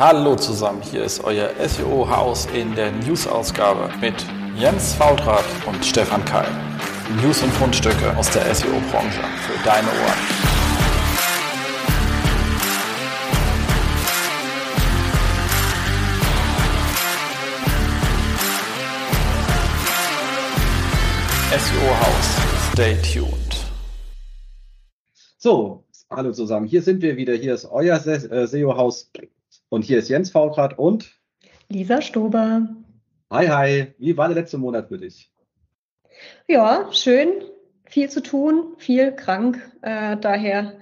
Hallo zusammen, hier ist euer SEO-Haus in der News-Ausgabe mit Jens Fautrat und Stefan Keil. News und Fundstücke aus der SEO-Branche für deine Ohren. SEO-Haus, stay tuned. So, hallo zusammen, hier sind wir wieder. Hier ist euer SEO-Haus und hier ist Jens Faultrat und Lisa Stober. Hi, hi. Wie war der letzte Monat für dich? Ja, schön. Viel zu tun, viel krank. Äh, daher,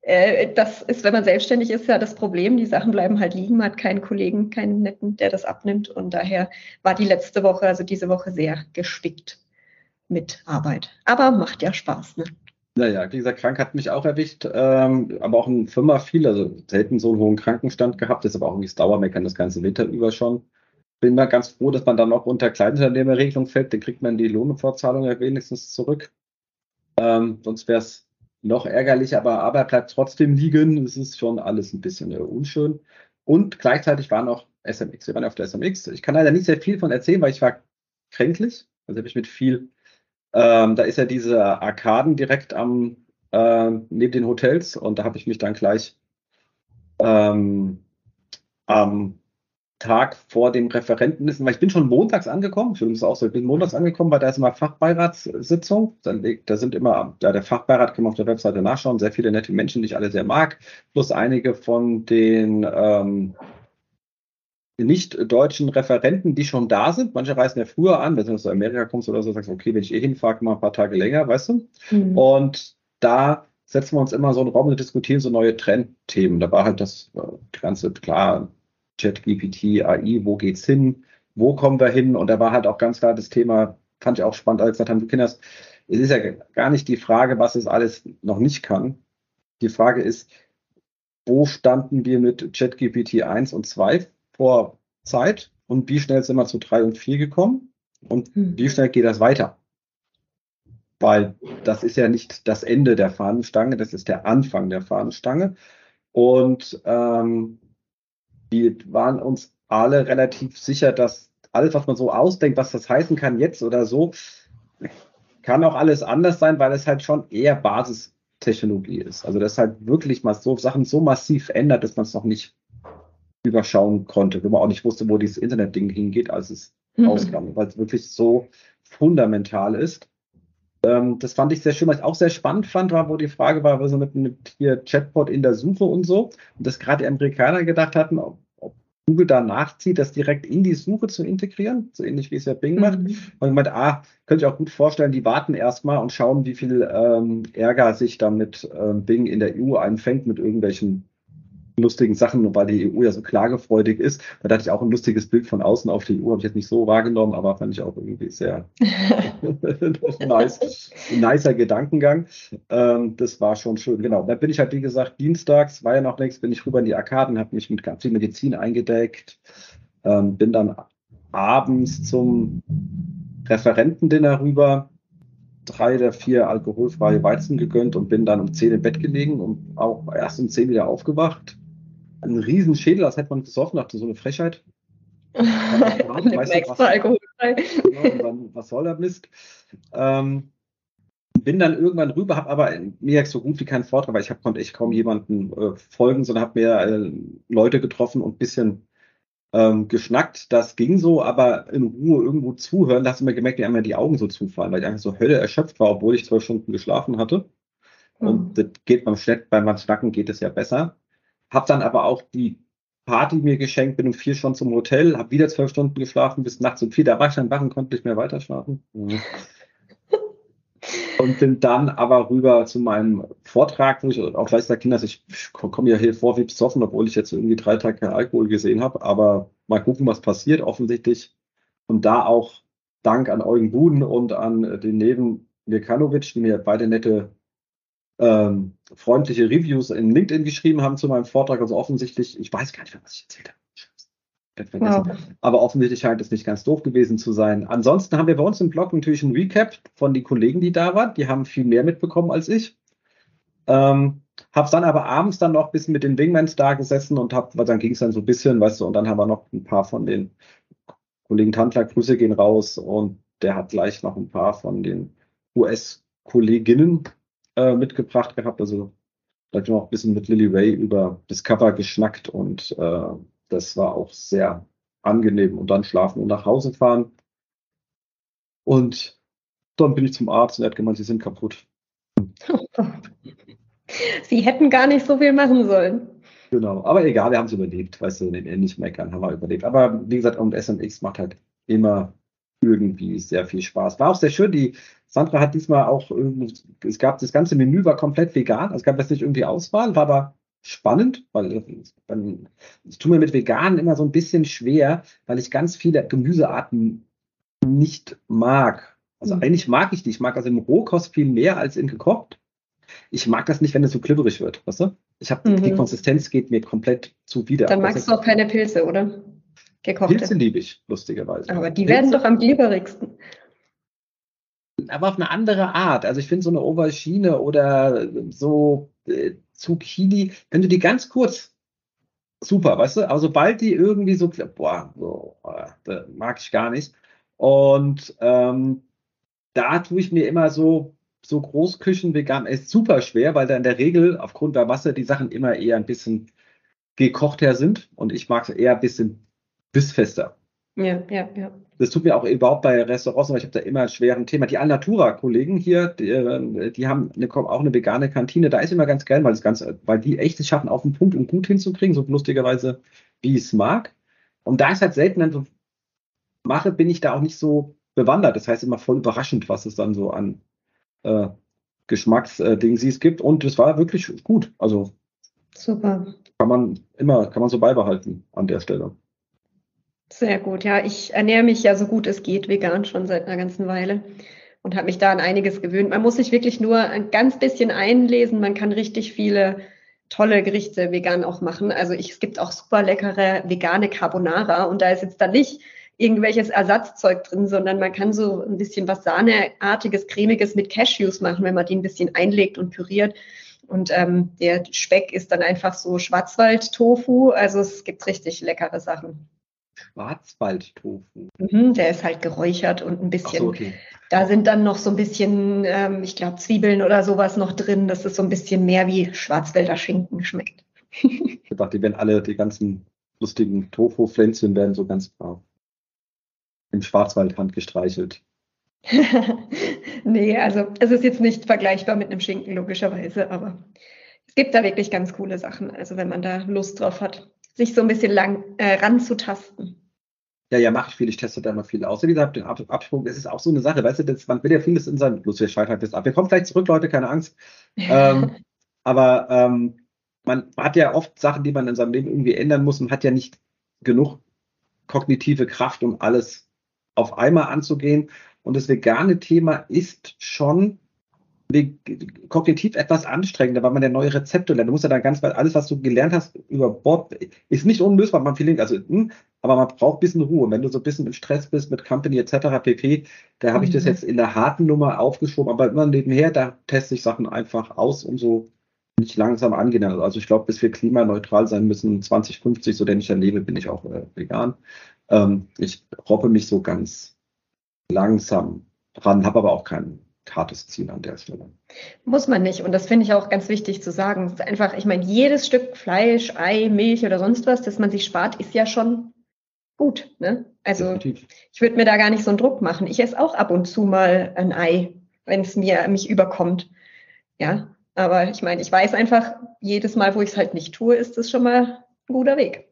äh, das ist, wenn man selbstständig ist, ja das Problem. Die Sachen bleiben halt liegen. Man hat keinen Kollegen, keinen netten, der das abnimmt. Und daher war die letzte Woche, also diese Woche, sehr gespickt mit Arbeit. Aber macht ja Spaß. Ne? Naja, wie gesagt, krank hat mich auch erwischt, ähm, aber auch in Firma viel, also selten so einen hohen Krankenstand gehabt, ist aber auch irgendwie das Dauermeckern das ganze Winter über schon. Bin mal ganz froh, dass man dann noch unter Kleinunternehmerregelung fällt, dann kriegt man die Lohnfortzahlung ja wenigstens zurück. Ähm, sonst wäre es noch ärgerlich, aber Arbeit bleibt trotzdem liegen. Es ist schon alles ein bisschen äh, unschön. Und gleichzeitig waren auch SMX. Wir waren auf der SMX. Ich kann leider nicht sehr viel von erzählen, weil ich war kränklich. Also habe ich mit viel ähm, da ist ja diese Arkaden direkt am, äh, neben den Hotels und da habe ich mich dann gleich ähm, am Tag vor dem Referenten weil ich bin schon montags angekommen, für uns auch so, ich bin montags angekommen, weil da ist immer Fachbeiratssitzung, da sind immer, ja, der Fachbeirat kann man auf der Webseite nachschauen, sehr viele nette Menschen, die ich alle sehr mag, plus einige von den ähm, nicht-deutschen Referenten, die schon da sind. Manche reisen ja früher an, wenn du aus Amerika kommst oder so, sagst du, okay, wenn ich eh hinfahre, mal ein paar Tage länger, weißt du? Mhm. Und da setzen wir uns immer so einen Raum und diskutieren so neue Trendthemen. Da war halt das äh, ganze, klar, ChatGPT, AI, wo geht's hin? Wo kommen wir hin? Und da war halt auch ganz klar das Thema, fand ich auch spannend, als gesagt haben, du Kinders, es ist ja gar nicht die Frage, was es alles noch nicht kann. Die Frage ist, wo standen wir mit ChatGPT 1 und 2 vor Zeit und wie schnell sind wir zu drei und vier gekommen und mhm. wie schnell geht das weiter? Weil das ist ja nicht das Ende der Fahnenstange, das ist der Anfang der Fahnenstange. Und ähm, wir waren uns alle relativ sicher, dass alles, was man so ausdenkt, was das heißen kann jetzt oder so, kann auch alles anders sein, weil es halt schon eher Basistechnologie ist. Also das halt wirklich mal so Sachen so massiv ändert, dass man es noch nicht überschauen konnte, wenn man auch nicht wusste, wo dieses Internetding hingeht, als es mhm. rauskam, weil es wirklich so fundamental ist. Ähm, das fand ich sehr schön. Was ich auch sehr spannend fand, war, wo die Frage war, was mit, mit hier Chatbot in der Suche und so. Und dass gerade die Amerikaner gedacht hatten, ob, ob, Google da nachzieht, das direkt in die Suche zu integrieren, so ähnlich wie es ja Bing macht. Mhm. Und ich meinte, ah, könnte ich auch gut vorstellen, die warten erstmal und schauen, wie viel ähm, Ärger sich damit ähm, Bing in der EU einfängt mit irgendwelchen lustigen Sachen, weil die EU ja so klagefreudig ist. Da hatte ich auch ein lustiges Bild von außen auf die EU, habe ich jetzt nicht so wahrgenommen, aber fand ich auch irgendwie sehr nice, nicer Gedankengang. Ähm, das war schon schön. Genau, da bin ich halt, wie gesagt, dienstags, war ja noch nichts, bin ich rüber in die Arkaden, habe mich mit ganz viel Medizin eingedeckt, ähm, bin dann abends zum Referentendinner rüber, drei der vier alkoholfreie Weizen gegönnt und bin dann um zehn im Bett gelegen und auch erst um zehn wieder aufgewacht ein riesen Schädel, als hätte man gesoffen, dachte so eine Frechheit. weißt extra alkoholfrei. Genau, was soll der Mist? Ähm, bin dann irgendwann rüber, habe aber mir so gut wie keinen Vortrag, weil ich hab, konnte echt kaum jemanden äh, folgen, sondern habe mir äh, Leute getroffen und ein bisschen ähm, geschnackt. Das ging so, aber in Ruhe irgendwo zuhören, da hast du mir gemerkt, wie einmal die Augen so zufallen, weil ich einfach so Hölle erschöpft war, obwohl ich zwölf Stunden geschlafen hatte. Mhm. Und das geht beim Schnacken geht es ja besser. Hab dann aber auch die Party mir geschenkt, bin um vier schon zum Hotel, habe wieder zwölf Stunden geschlafen, bis nachts um vier. Da war ich dann wach und konnte nicht mehr weiter schlafen. Mhm. und bin dann aber rüber zu meinem Vortrag, wo ich auch gleich sage, Kinder, ich komme ja hier vor wie besoffen, obwohl ich jetzt irgendwie drei Tage kein Alkohol gesehen habe. Aber mal gucken, was passiert, offensichtlich. Und da auch Dank an Eugen Buden und an den Neben Mirkanovic, die mir beide nette ähm, freundliche Reviews in LinkedIn geschrieben haben zu meinem Vortrag. Also offensichtlich, ich weiß gar nicht was ich erzählt habe. Wow. Aber offensichtlich scheint es nicht ganz doof gewesen zu sein. Ansonsten haben wir bei uns im Blog natürlich ein Recap von den Kollegen, die da waren. Die haben viel mehr mitbekommen als ich. Ähm, Hab's dann aber abends dann noch ein bisschen mit den Wingmans da gesessen und hab, weil dann ging es dann so ein bisschen, weißt du, und dann haben wir noch ein paar von den Kollegen Tandler, Grüße gehen raus und der hat gleich noch ein paar von den US-Kolleginnen äh, mitgebracht gehabt. Also da habe ich noch ein bisschen mit Lily Ray über Discover geschnackt und äh, das war auch sehr angenehm. Und dann schlafen und nach Hause fahren. Und dann bin ich zum Arzt und er hat gemeint, sie sind kaputt. Sie hätten gar nicht so viel machen sollen. Genau, aber egal, wir haben es überlebt, weißt du, nicht meckern, haben wir überlebt. Aber wie gesagt, und SMX macht halt immer irgendwie sehr viel Spaß. War auch sehr schön, die Sandra hat diesmal auch, es gab das ganze Menü war komplett vegan, also es gab jetzt nicht irgendwie Auswahl, war aber spannend, weil ich tue mir mit Veganen immer so ein bisschen schwer, weil ich ganz viele Gemüsearten nicht mag. Also mhm. eigentlich mag ich die. Ich mag also im Rohkost viel mehr als in gekocht. Ich mag das nicht, wenn es so klibberig wird, weißt du? Ich habe mhm. die Konsistenz geht mir komplett zuwider. Dann magst du auch keine Pilze, oder? Gekochte. Pilze liebe ich, lustigerweise. Aber die Pilze, werden doch am glibberigsten. Aber auf eine andere Art. Also ich finde so eine Aubergine oder so äh, Zucchini, wenn du die ganz kurz, super, weißt du, aber sobald die irgendwie so, boah, so, äh, mag ich gar nicht. Und ähm, da tue ich mir immer so, so Großküchen vegan ist super schwer, weil da in der Regel aufgrund der Masse die Sachen immer eher ein bisschen gekochter sind und ich mag es eher ein bisschen bissfester. Ja, ja, ja. Das tut mir auch überhaupt bei Restaurants, weil ich habe da immer ein schweres Thema. Die Alnatura-Kollegen hier, die, äh, die, haben eine, auch eine vegane Kantine. Da ist immer ganz geil, weil, das Ganze, weil die echt es schaffen, auf den Punkt und gut hinzukriegen, so lustigerweise, wie ich es mag. Und da ich halt selten dann so mache, bin ich da auch nicht so bewandert. Das heißt immer voll überraschend, was es dann so an äh, Geschmacksdings es gibt. Und es war wirklich gut. Also super. Kann man immer, kann man so beibehalten an der Stelle. Sehr gut. Ja, ich ernähre mich ja so gut es geht vegan schon seit einer ganzen Weile und habe mich da an einiges gewöhnt. Man muss sich wirklich nur ein ganz bisschen einlesen. Man kann richtig viele tolle Gerichte vegan auch machen. Also ich, es gibt auch super leckere vegane Carbonara und da ist jetzt dann nicht irgendwelches Ersatzzeug drin, sondern man kann so ein bisschen was Sahneartiges, cremiges mit Cashews machen, wenn man die ein bisschen einlegt und püriert. Und ähm, der Speck ist dann einfach so Schwarzwald-Tofu. Also es gibt richtig leckere Sachen. Schwarzwald-Tofu. Mhm, der ist halt geräuchert und ein bisschen. So, okay. Da sind dann noch so ein bisschen, ähm, ich glaube, Zwiebeln oder sowas noch drin, dass es so ein bisschen mehr wie Schwarzwälder Schinken schmeckt. ich dachte, die werden alle, die ganzen lustigen Tofu-Pflänzchen werden so ganz brav im Schwarzwald handgestreichelt. nee, also es ist jetzt nicht vergleichbar mit einem Schinken, logischerweise, aber es gibt da wirklich ganz coole Sachen. Also wenn man da Lust drauf hat sich so ein bisschen lang äh, ranzutasten. Ja, ja, mache ich viel. Ich teste da immer viel aus. Wie gesagt, den Absprung, das ist auch so eine Sache, weißt du, das, man will ja vieles in sein, bloß wir scheitern das ab. Wir kommen gleich zurück, Leute, keine Angst. ähm, aber ähm, man hat ja oft Sachen, die man in seinem Leben irgendwie ändern muss und hat ja nicht genug kognitive Kraft, um alles auf einmal anzugehen. Und das vegane Thema ist schon kognitiv etwas anstrengender, weil man ja neue Rezepte lernt. Du musst ja dann ganz, weil alles, was du gelernt hast über Bord, ist nicht unlösbar. Man viel, also, hm, aber man braucht ein bisschen Ruhe. Wenn du so ein bisschen im Stress bist mit Company etc. pp, da habe mhm. ich das mhm. jetzt in der harten Nummer aufgeschoben, aber immer nebenher, da teste ich Sachen einfach aus und so nicht langsam angehen. Also ich glaube, bis wir klimaneutral sein müssen, 2050, so denn ich erlebe, bin ich auch äh, vegan. Ähm, ich robbe mich so ganz langsam dran, habe aber auch keinen hartes Ziel an der Stelle. Muss man nicht. Und das finde ich auch ganz wichtig zu sagen. Es ist einfach, ich meine, jedes Stück Fleisch, Ei, Milch oder sonst was, das man sich spart, ist ja schon gut. Ne? Also Definitiv. ich würde mir da gar nicht so einen Druck machen. Ich esse auch ab und zu mal ein Ei, wenn es mir mich überkommt. Ja, aber ich meine, ich weiß einfach, jedes Mal, wo ich es halt nicht tue, ist es schon mal ein guter Weg.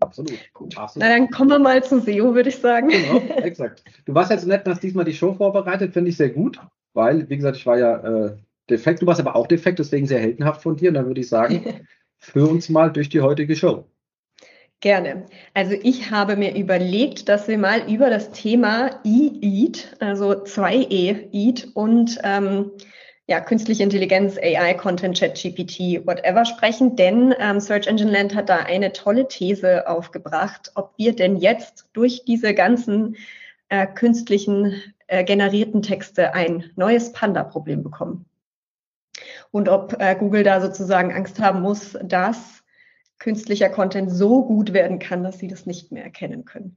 Absolut. Absolut. Na, dann kommen wir mal zu SEO, würde ich sagen. Genau, exakt. Du warst jetzt nett, dass diesmal die Show vorbereitet, finde ich sehr gut, weil, wie gesagt, ich war ja äh, defekt, du warst aber auch defekt, deswegen sehr heldenhaft von dir. Und dann würde ich sagen, führ uns mal durch die heutige Show. Gerne. Also ich habe mir überlegt, dass wir mal über das Thema E-Eat, also 2E Eat und ähm, ja, künstliche Intelligenz, AI, Content, Chat, GPT, whatever sprechen, denn ähm, Search Engine Land hat da eine tolle These aufgebracht, ob wir denn jetzt durch diese ganzen äh, künstlichen äh, generierten Texte ein neues Panda-Problem bekommen. Und ob äh, Google da sozusagen Angst haben muss, dass künstlicher Content so gut werden kann, dass sie das nicht mehr erkennen können.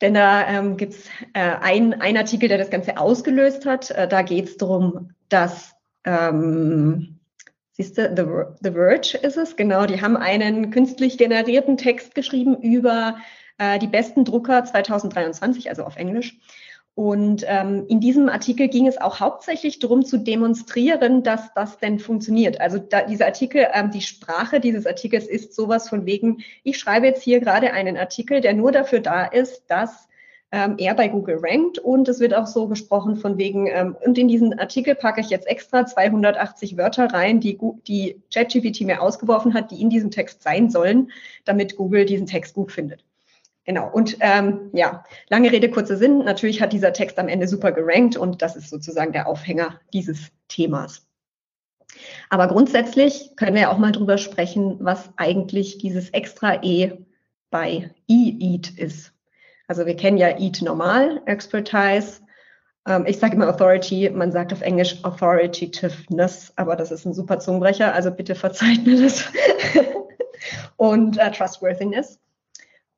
Denn da ähm, gibt es äh, ein, ein Artikel, der das Ganze ausgelöst hat. Äh, da geht es darum, dass, ähm, siehst du, The, The Verge ist es, genau, die haben einen künstlich generierten Text geschrieben über äh, die besten Drucker 2023, also auf Englisch. Und ähm, in diesem Artikel ging es auch hauptsächlich darum zu demonstrieren, dass das denn funktioniert. Also da, dieser Artikel, ähm, die Sprache dieses Artikels ist sowas von wegen, ich schreibe jetzt hier gerade einen Artikel, der nur dafür da ist, dass ähm, er bei Google rankt und es wird auch so gesprochen von wegen, ähm, und in diesen Artikel packe ich jetzt extra 280 Wörter rein, die, die ChatGPT mir ausgeworfen hat, die in diesem Text sein sollen, damit Google diesen Text gut findet. Genau. Und ähm, ja, lange Rede, kurzer Sinn. Natürlich hat dieser Text am Ende super gerankt und das ist sozusagen der Aufhänger dieses Themas. Aber grundsätzlich können wir ja auch mal drüber sprechen, was eigentlich dieses extra E bei E-Eat ist. Also wir kennen ja Eat normal, Expertise. Ähm, ich sage immer Authority, man sagt auf Englisch Authoritativeness, aber das ist ein super Zungenbrecher, also bitte verzeiht mir das. und äh, Trustworthiness.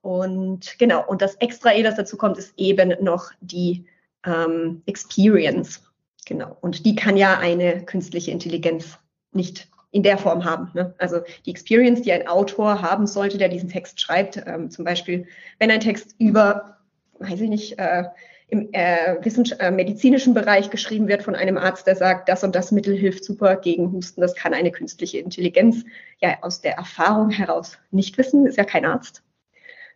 Und genau, und das extra E, das dazu kommt, ist eben noch die ähm, Experience. Genau. Und die kann ja eine künstliche Intelligenz nicht in der Form haben. Ne? Also die Experience, die ein Autor haben sollte, der diesen Text schreibt, ähm, zum Beispiel, wenn ein Text über, weiß ich nicht, äh, im äh, äh, medizinischen Bereich geschrieben wird von einem Arzt, der sagt, das und das Mittel hilft super gegen Husten, das kann eine künstliche Intelligenz ja aus der Erfahrung heraus nicht wissen, ist ja kein Arzt.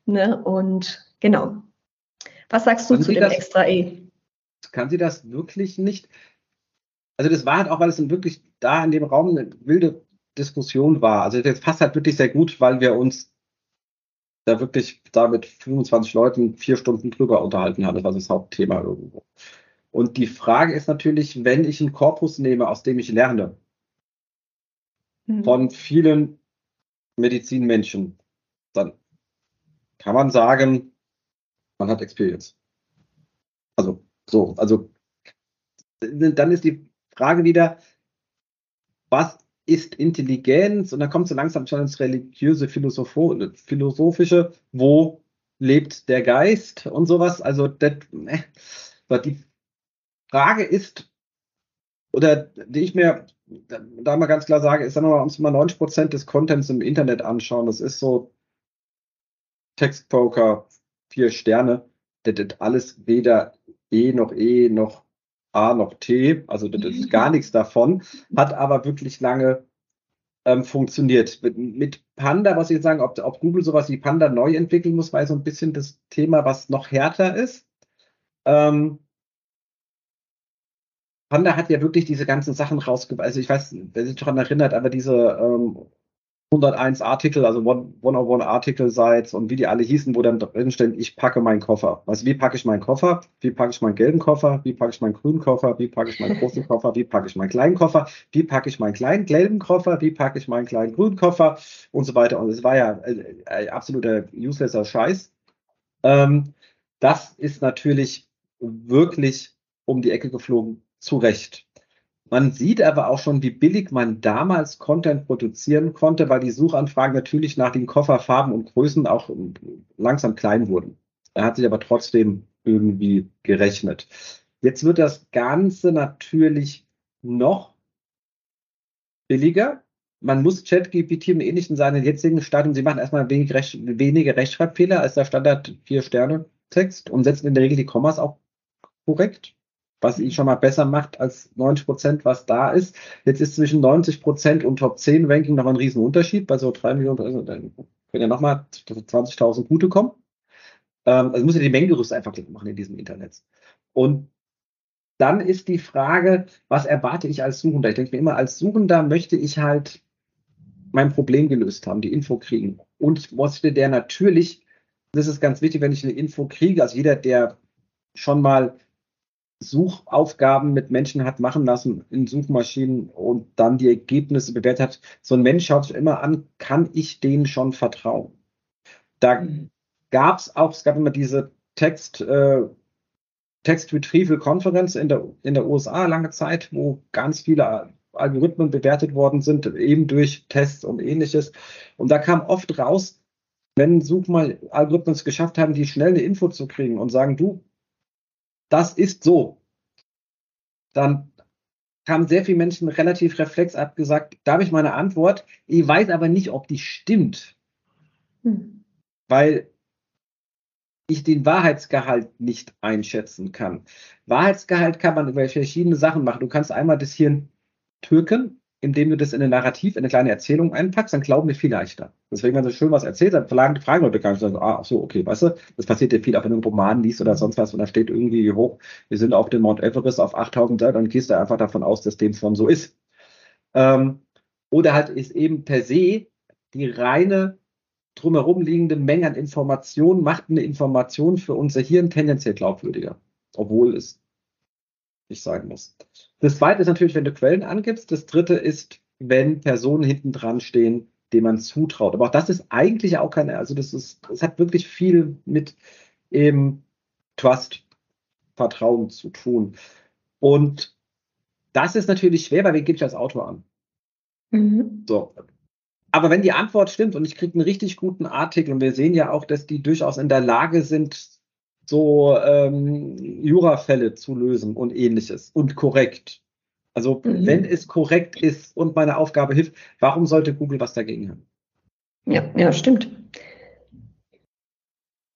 Ne? Und genau. Was sagst du kann zu dem das, Extra E? Kann sie das wirklich nicht? Also das war halt auch, weil es wirklich da in dem Raum eine wilde Diskussion war. Also das passt halt wirklich sehr gut, weil wir uns da wirklich da mit 25 Leuten vier Stunden drüber unterhalten haben. Das war das Hauptthema irgendwo. Und die Frage ist natürlich, wenn ich einen Korpus nehme, aus dem ich lerne, mhm. von vielen Medizinmenschen, dann kann man sagen, man hat Experience. Also, so, also, dann ist die Frage wieder, was ist Intelligenz? Und dann kommt so langsam schon ins religiöse, philosophische, wo lebt der Geist und sowas. Also, das, äh, die Frage ist, oder die ich mir da mal ganz klar sage, ist, wenn wir uns mal 90 Prozent des Contents im Internet anschauen, das ist so Textpoker, vier Sterne, das ist alles weder E noch E noch A noch T, also das ist gar nichts davon, hat aber wirklich lange ähm, funktioniert. Mit, mit, Panda, was ich jetzt sagen, ob, ob Google sowas wie Panda neu entwickeln muss, war so ein bisschen das Thema, was noch härter ist. Ähm, Panda hat ja wirklich diese ganzen Sachen rausgebracht. Also ich weiß, wer sich daran erinnert, aber diese ähm, 101 Artikel, also 101 Artikel Sites und wie die alle hießen, wo dann drin stehen, ich packe meinen Koffer. Also wie packe ich meinen Koffer? Wie packe ich meinen gelben Koffer? Wie packe ich meinen grünen Koffer? Wie packe ich meinen großen Koffer? Wie packe ich meinen kleinen Koffer? Wie packe ich meinen kleinen gelben Koffer? Wie packe ich meinen kleinen grünen Koffer? Und so weiter. Und es war ja äh, äh absoluter uselesser Scheiß. Ähm, das ist natürlich wirklich um die Ecke geflogen, zu Recht. Man sieht aber auch schon, wie billig man damals Content produzieren konnte, weil die Suchanfragen natürlich nach den Kofferfarben und Größen auch langsam klein wurden. Er hat sich aber trotzdem irgendwie gerechnet. Jetzt wird das Ganze natürlich noch billiger. Man muss ChatGPT im Ähnlichen seinen jetzigen Stadium, sie machen erstmal wenig Recht, weniger Rechtschreibfehler als der Standard 4-Sterne-Text und setzen in der Regel die Kommas auch korrekt was ihn schon mal besser macht als 90 Prozent, was da ist. Jetzt ist zwischen 90 Prozent und Top 10 Ranking noch ein Riesenunterschied. Bei so drei Millionen, also dann können ja nochmal 20.000 gute kommen. Ähm, also muss ja die Mengengerüst einfach machen in diesem Internet. Und dann ist die Frage, was erwarte ich als Suchender? Ich denke mir immer, als Suchender möchte ich halt mein Problem gelöst haben, die Info kriegen. Und ich musste der natürlich, das ist ganz wichtig, wenn ich eine Info kriege, also jeder, der schon mal Suchaufgaben mit Menschen hat machen lassen in Suchmaschinen und dann die Ergebnisse bewertet hat. So ein Mensch schaut sich immer an, kann ich denen schon vertrauen? Da mhm. gab es auch, es gab immer diese Text, äh, Text Retrieval Conference in der, in der USA lange Zeit, wo ganz viele Algorithmen bewertet worden sind, eben durch Tests und ähnliches. Und da kam oft raus, wenn Such mal Algorithmen es geschafft haben, die schnell eine Info zu kriegen und sagen, du, das ist so, dann haben sehr viele Menschen relativ reflexartig gesagt, da habe ich meine Antwort, ich weiß aber nicht, ob die stimmt. Hm. Weil ich den Wahrheitsgehalt nicht einschätzen kann. Wahrheitsgehalt kann man über verschiedene Sachen machen. Du kannst einmal das Hirn türken, indem du das in ein Narrativ, in eine kleine Erzählung einpackst, dann glauben wir viel leichter. Deswegen, wenn du schön was erzählst, dann fragen, fragen Leute gar nicht, sagen, ah, so, okay, weißt du, das passiert dir viel, auch wenn du einen Roman liest oder sonst was und da steht irgendwie hoch, wir sind auf dem Mount Everest auf 8000 Seiten, dann gehst du einfach davon aus, dass dem schon so ist. Ähm, oder halt ist eben per se die reine drumherum liegende Menge an Informationen macht eine Information für unser Hirn tendenziell glaubwürdiger, obwohl es nicht sein muss. Das zweite ist natürlich, wenn du Quellen angibst. Das dritte ist, wenn Personen hinten dran stehen, denen man zutraut. Aber auch das ist eigentlich auch keine, also das ist, es hat wirklich viel mit eben Trust, Vertrauen zu tun. Und das ist natürlich schwer, weil wie gebe ich als Autor an? Mhm. So, aber wenn die Antwort stimmt und ich kriege einen richtig guten Artikel und wir sehen ja auch, dass die durchaus in der Lage sind, so ähm, Jurafälle zu lösen und ähnliches und korrekt. Also mhm. wenn es korrekt ist und meine Aufgabe hilft, warum sollte Google was dagegen haben? Ja, ja, stimmt.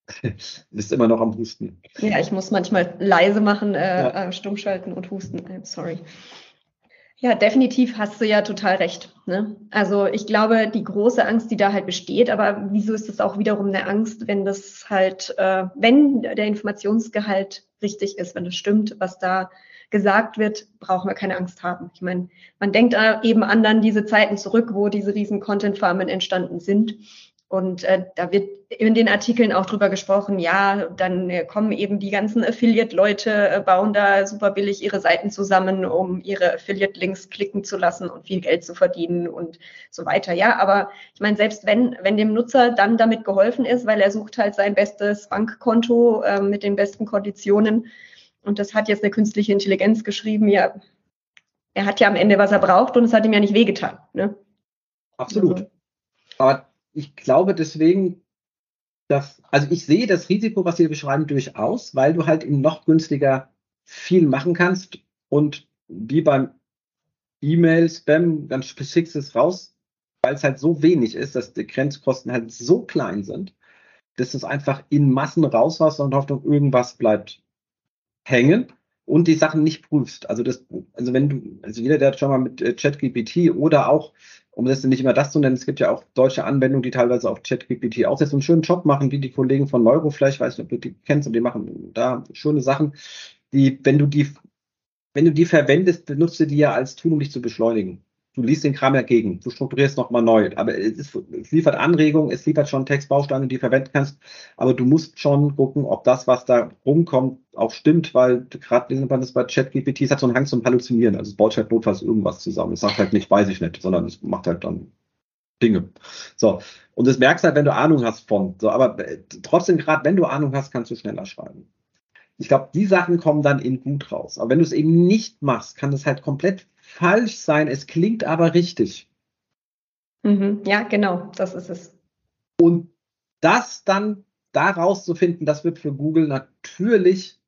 Du bist immer noch am Husten. Ja, ich muss manchmal leise machen, äh, ja. Äh, stumm schalten und husten. I'm sorry. Ja, definitiv hast du ja total recht. Ne? Also ich glaube, die große Angst, die da halt besteht, aber wieso ist es auch wiederum eine Angst, wenn das halt, äh, wenn der Informationsgehalt richtig ist, wenn das stimmt, was da gesagt wird, brauchen wir keine Angst haben. Ich meine, man denkt eben an dann diese Zeiten zurück, wo diese riesen Content-Farmen entstanden sind. Und äh, da wird in den Artikeln auch drüber gesprochen, ja, dann äh, kommen eben die ganzen Affiliate-Leute, äh, bauen da super billig ihre Seiten zusammen, um ihre Affiliate-Links klicken zu lassen und viel Geld zu verdienen und so weiter. Ja, aber ich meine, selbst wenn, wenn dem Nutzer dann damit geholfen ist, weil er sucht halt sein bestes Bankkonto äh, mit den besten Konditionen und das hat jetzt eine künstliche Intelligenz geschrieben, ja, er hat ja am Ende, was er braucht und es hat ihm ja nicht wehgetan. Ne? Absolut. Also. Aber ich glaube deswegen, dass, also ich sehe das Risiko, was Sie beschreiben, durchaus, weil du halt eben noch günstiger viel machen kannst und wie beim E-Mail-Spam, dann schickst du es raus, weil es halt so wenig ist, dass die Grenzkosten halt so klein sind, dass es einfach in Massen raushaust und Hoffnung, irgendwas bleibt hängen und die Sachen nicht prüfst. Also das, also wenn du, also jeder, der schon mal mit äh, ChatGPT oder auch um das nicht immer das zu nennen, es gibt ja auch deutsche Anwendungen, die teilweise auf ChatGPT auch jetzt einen schönen Job machen, wie die Kollegen von Neuroflash, weiß nicht, ob du die kennst, und die machen da schöne Sachen, die, wenn du die, wenn du die verwendest, benutzt du die ja als Tool, um dich zu beschleunigen. Du liest den Kram ja gegen, du strukturierst nochmal neu, aber es, ist, es liefert Anregungen, es liefert schon Textbausteine, die du verwenden kannst, aber du musst schon gucken, ob das, was da rumkommt, auch stimmt, weil gerade das bei ChatGPT, es hat so einen Hang zum Halluzinieren. Also es baut halt notfalls irgendwas zusammen. Es sagt halt nicht, weiß ich nicht, sondern es macht halt dann Dinge. So. Und das merkst halt, wenn du Ahnung hast von. So, aber äh, trotzdem, gerade wenn du Ahnung hast, kannst du schneller schreiben. Ich glaube, die Sachen kommen dann in gut raus. Aber wenn du es eben nicht machst, kann das halt komplett falsch sein. Es klingt aber richtig. Mhm. Ja, genau, das ist es. Und das dann daraus zu finden, das wird für Google natürlich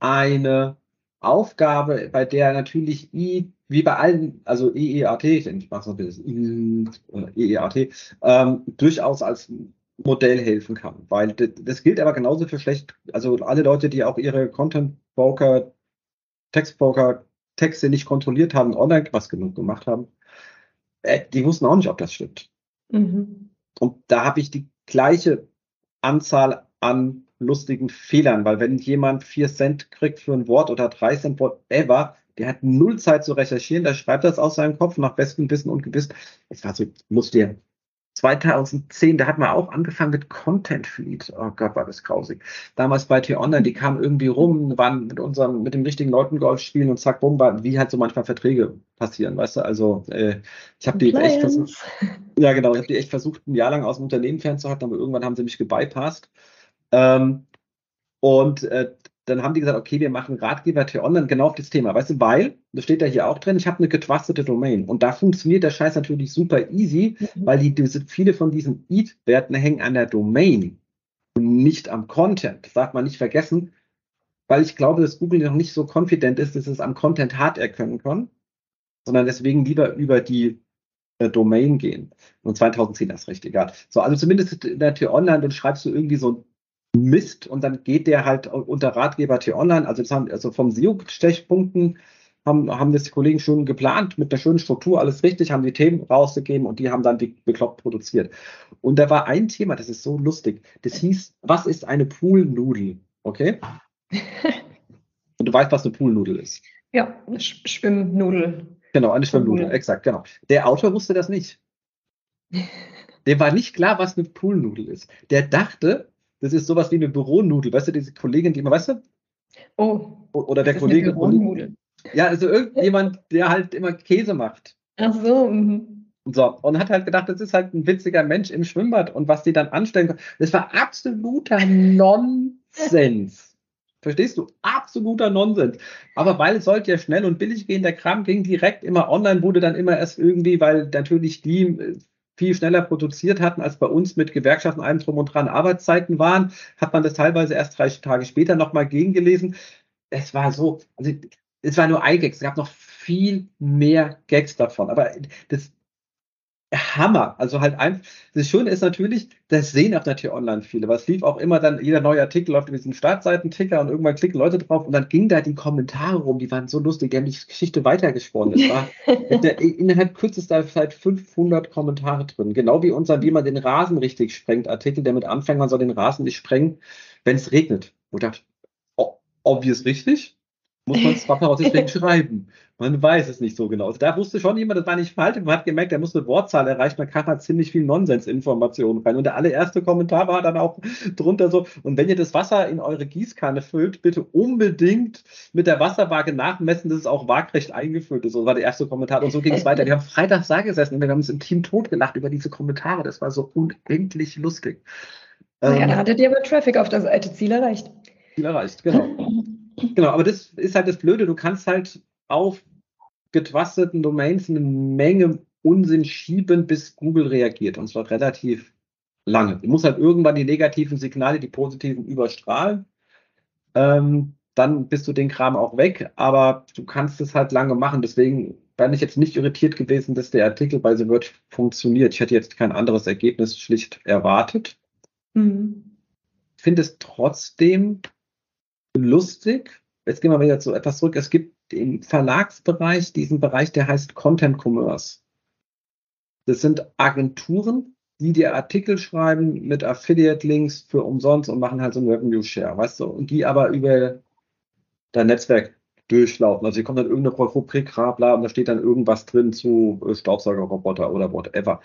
eine Aufgabe, bei der natürlich I, wie bei allen, also EEAT, ich mache es noch ein bisschen, EEAT, ähm, durchaus als Modell helfen kann. Weil das gilt aber genauso für schlecht, also alle Leute, die auch ihre Content Broker, Text Broker, Texte nicht kontrolliert haben, online was genug gemacht haben, äh, die wussten auch nicht, ob das stimmt. Mhm. Und da habe ich die gleiche Anzahl an lustigen Fehlern, weil wenn jemand vier Cent kriegt für ein Wort oder drei Cent whatever, der hat null Zeit zu recherchieren, der schreibt das aus seinem Kopf nach bestem Wissen und Gewissen. Es war so, muss dir 2010, da hat man auch angefangen mit Content Fleet. Oh Gott, war das grausig. Damals bei T-Online, die kamen irgendwie rum, waren mit unserem, mit den richtigen Leuten Golf spielen und zack, bumm, wie halt so manchmal Verträge passieren, weißt du? Also, äh, ich habe die echt versucht, ja genau, ich habe die echt versucht, ein Jahr lang aus dem Unternehmen fernzuhalten, aber irgendwann haben sie mich gebypasst. Ähm, und äh, dann haben die gesagt, okay, wir machen Ratgeber T-Online genau auf das Thema. Weißt du, weil, das steht ja hier auch drin, ich habe eine getrustete Domain. Und da funktioniert der Scheiß natürlich super easy, mhm. weil die, die, viele von diesen EAT-Werten hängen an der Domain und nicht am Content. Das darf man nicht vergessen, weil ich glaube, dass Google noch nicht so confident ist, dass es am Content hart erkennen kann, sondern deswegen lieber über die äh, Domain gehen. Und 2010 ist recht egal. So, also zumindest in der T-Online, dann schreibst du irgendwie so Mist und dann geht der halt unter Ratgeber T-Online, also, haben, also vom SEO-Stechpunkten haben, haben das die Kollegen schon geplant, mit einer schönen Struktur, alles richtig, haben die Themen rausgegeben und die haben dann die bekloppt produziert. Und da war ein Thema, das ist so lustig, das hieß, was ist eine Poolnudel? Okay? und du weißt, was eine Poolnudel ist. Ja, eine Schwimmnudel. Genau, eine Schwimmnudel, exakt, genau. Der Autor wusste das nicht. Dem war nicht klar, was eine Poolnudel ist. Der dachte, das ist sowas wie eine Büronudel. Weißt du, diese Kollegin, die immer, weißt du? Oh. Oder der Kollege. Ja, also irgendjemand, der halt immer Käse macht. Ach so. Mhm. So, und hat halt gedacht, das ist halt ein witziger Mensch im Schwimmbad und was die dann anstellen können. Das war absoluter Nonsens. Verstehst du? Absoluter Nonsens. Aber weil es sollte ja schnell und billig gehen, der Kram ging direkt immer online, wurde dann immer erst irgendwie, weil natürlich die äh, viel schneller produziert hatten, als bei uns mit Gewerkschaften allem drum und dran Arbeitszeiten waren, hat man das teilweise erst drei Tage später nochmal gegengelesen. Es war so, also es war nur iGags, es gab noch viel mehr Gags davon. Aber das, Hammer. Also halt einfach, das Schöne ist natürlich, das sehen auch natürlich online viele, weil es lief auch immer dann, jeder neue Artikel läuft über diesen Startseiten-Ticker und irgendwann klicken Leute drauf und dann ging da die Kommentare rum, die waren so lustig, die haben die Geschichte weitergesponnen. Es war innerhalb kürzester Zeit 500 Kommentare drin. Genau wie unser, wie man den Rasen richtig sprengt, Artikel, der mit anfängt, man soll den Rasen nicht sprengen, wenn es regnet. Und dachte, oh, obvious richtig? Muss man es daraus deswegen schreiben. Man weiß es nicht so genau. Also da wusste schon jemand, das war nicht falsch. Man hat gemerkt, er muss eine Wortzahl erreichen. Man kam halt ziemlich viel Nonsensinformationen rein. Und der allererste Kommentar war dann auch drunter so, und wenn ihr das Wasser in eure Gießkanne füllt, bitte unbedingt mit der Wasserwaage nachmessen, dass es auch waagrecht eingefüllt ist. So war der erste Kommentar. Und so ging es weiter. Wir haben Freitag da gesessen und wir haben uns im Team totgelacht über diese Kommentare. Das war so unendlich lustig. Ja, ähm, da hattet ihr aber Traffic auf der Seite. Ziel erreicht. Ziel erreicht, genau. Genau, aber das ist halt das Blöde. Du kannst halt auf getrusteten Domains eine Menge Unsinn schieben, bis Google reagiert. Und zwar relativ lange. Du musst halt irgendwann die negativen Signale, die positiven überstrahlen. Ähm, dann bist du den Kram auch weg, aber du kannst es halt lange machen. Deswegen bin ich jetzt nicht irritiert gewesen, dass der Artikel bei The Verge funktioniert. Ich hätte jetzt kein anderes Ergebnis schlicht erwartet. Mhm. Ich finde es trotzdem lustig. Jetzt gehen wir wieder zu etwas zurück. Es gibt im Verlagsbereich diesen Bereich, der heißt Content Commerce. Das sind Agenturen, die dir Artikel schreiben mit Affiliate-Links für umsonst und machen halt so einen Revenue-Share, weißt du? Und die aber über dein Netzwerk durchlaufen. Also hier kommt dann irgendeine Rubrik, bla, und da steht dann irgendwas drin zu Staubsaugerroboter oder whatever.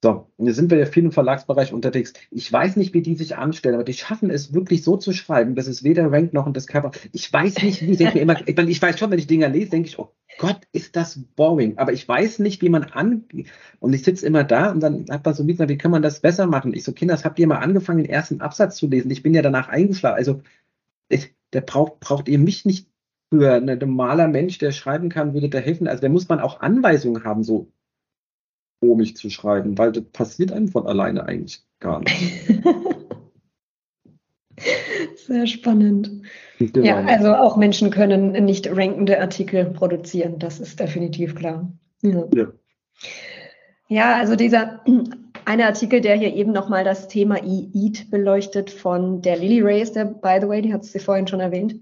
So, jetzt sind wir ja viel im Verlagsbereich unterwegs. Ich weiß nicht, wie die sich anstellen, aber die schaffen es wirklich so zu schreiben, dass es weder rankt noch in Discover. Ich weiß nicht, wie, ich denke mir immer, ich, meine, ich weiß schon, wenn ich Dinger lese, denke ich, oh Gott, ist das boring. Aber ich weiß nicht, wie man an, und ich sitze immer da und dann hat man so mit, wie kann man das besser machen? Ich so, Kinders, habt ihr mal angefangen, den ersten Absatz zu lesen? Ich bin ja danach eingeschlafen. Also, ich, der braucht, braucht ihr mich nicht für ein normaler Mensch, der schreiben kann, würde da helfen. Also, da muss man auch Anweisungen haben, so komisch zu schreiben, weil das passiert einem von alleine eigentlich gar nicht. Sehr spannend. Genau. Ja, also auch Menschen können nicht rankende Artikel produzieren, das ist definitiv klar. Ja, ja. ja also dieser eine Artikel, der hier eben nochmal das Thema E-Eat beleuchtet von der Lily Race, der, by the way, die hat sie vorhin schon erwähnt,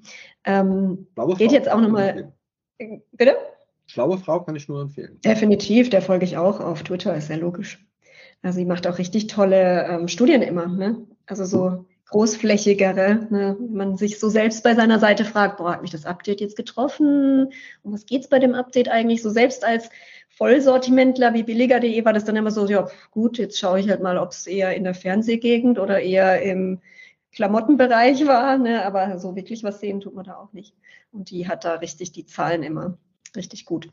ähm, geht jetzt auch nochmal. Bitte? Schlaue Frau kann ich nur empfehlen. Definitiv, der folge ich auch auf Twitter, ist sehr logisch. Also sie macht auch richtig tolle ähm, Studien immer, ne? Also so großflächigere, ne? man sich so selbst bei seiner Seite fragt, boah, hat mich das Update jetzt getroffen? Um was geht's bei dem Update eigentlich? So selbst als Vollsortimentler wie billiger.de war das dann immer so, ja gut, jetzt schaue ich halt mal, ob es eher in der Fernsehgegend oder eher im Klamottenbereich war, ne? aber so wirklich was sehen tut man da auch nicht. Und die hat da richtig die Zahlen immer richtig gut.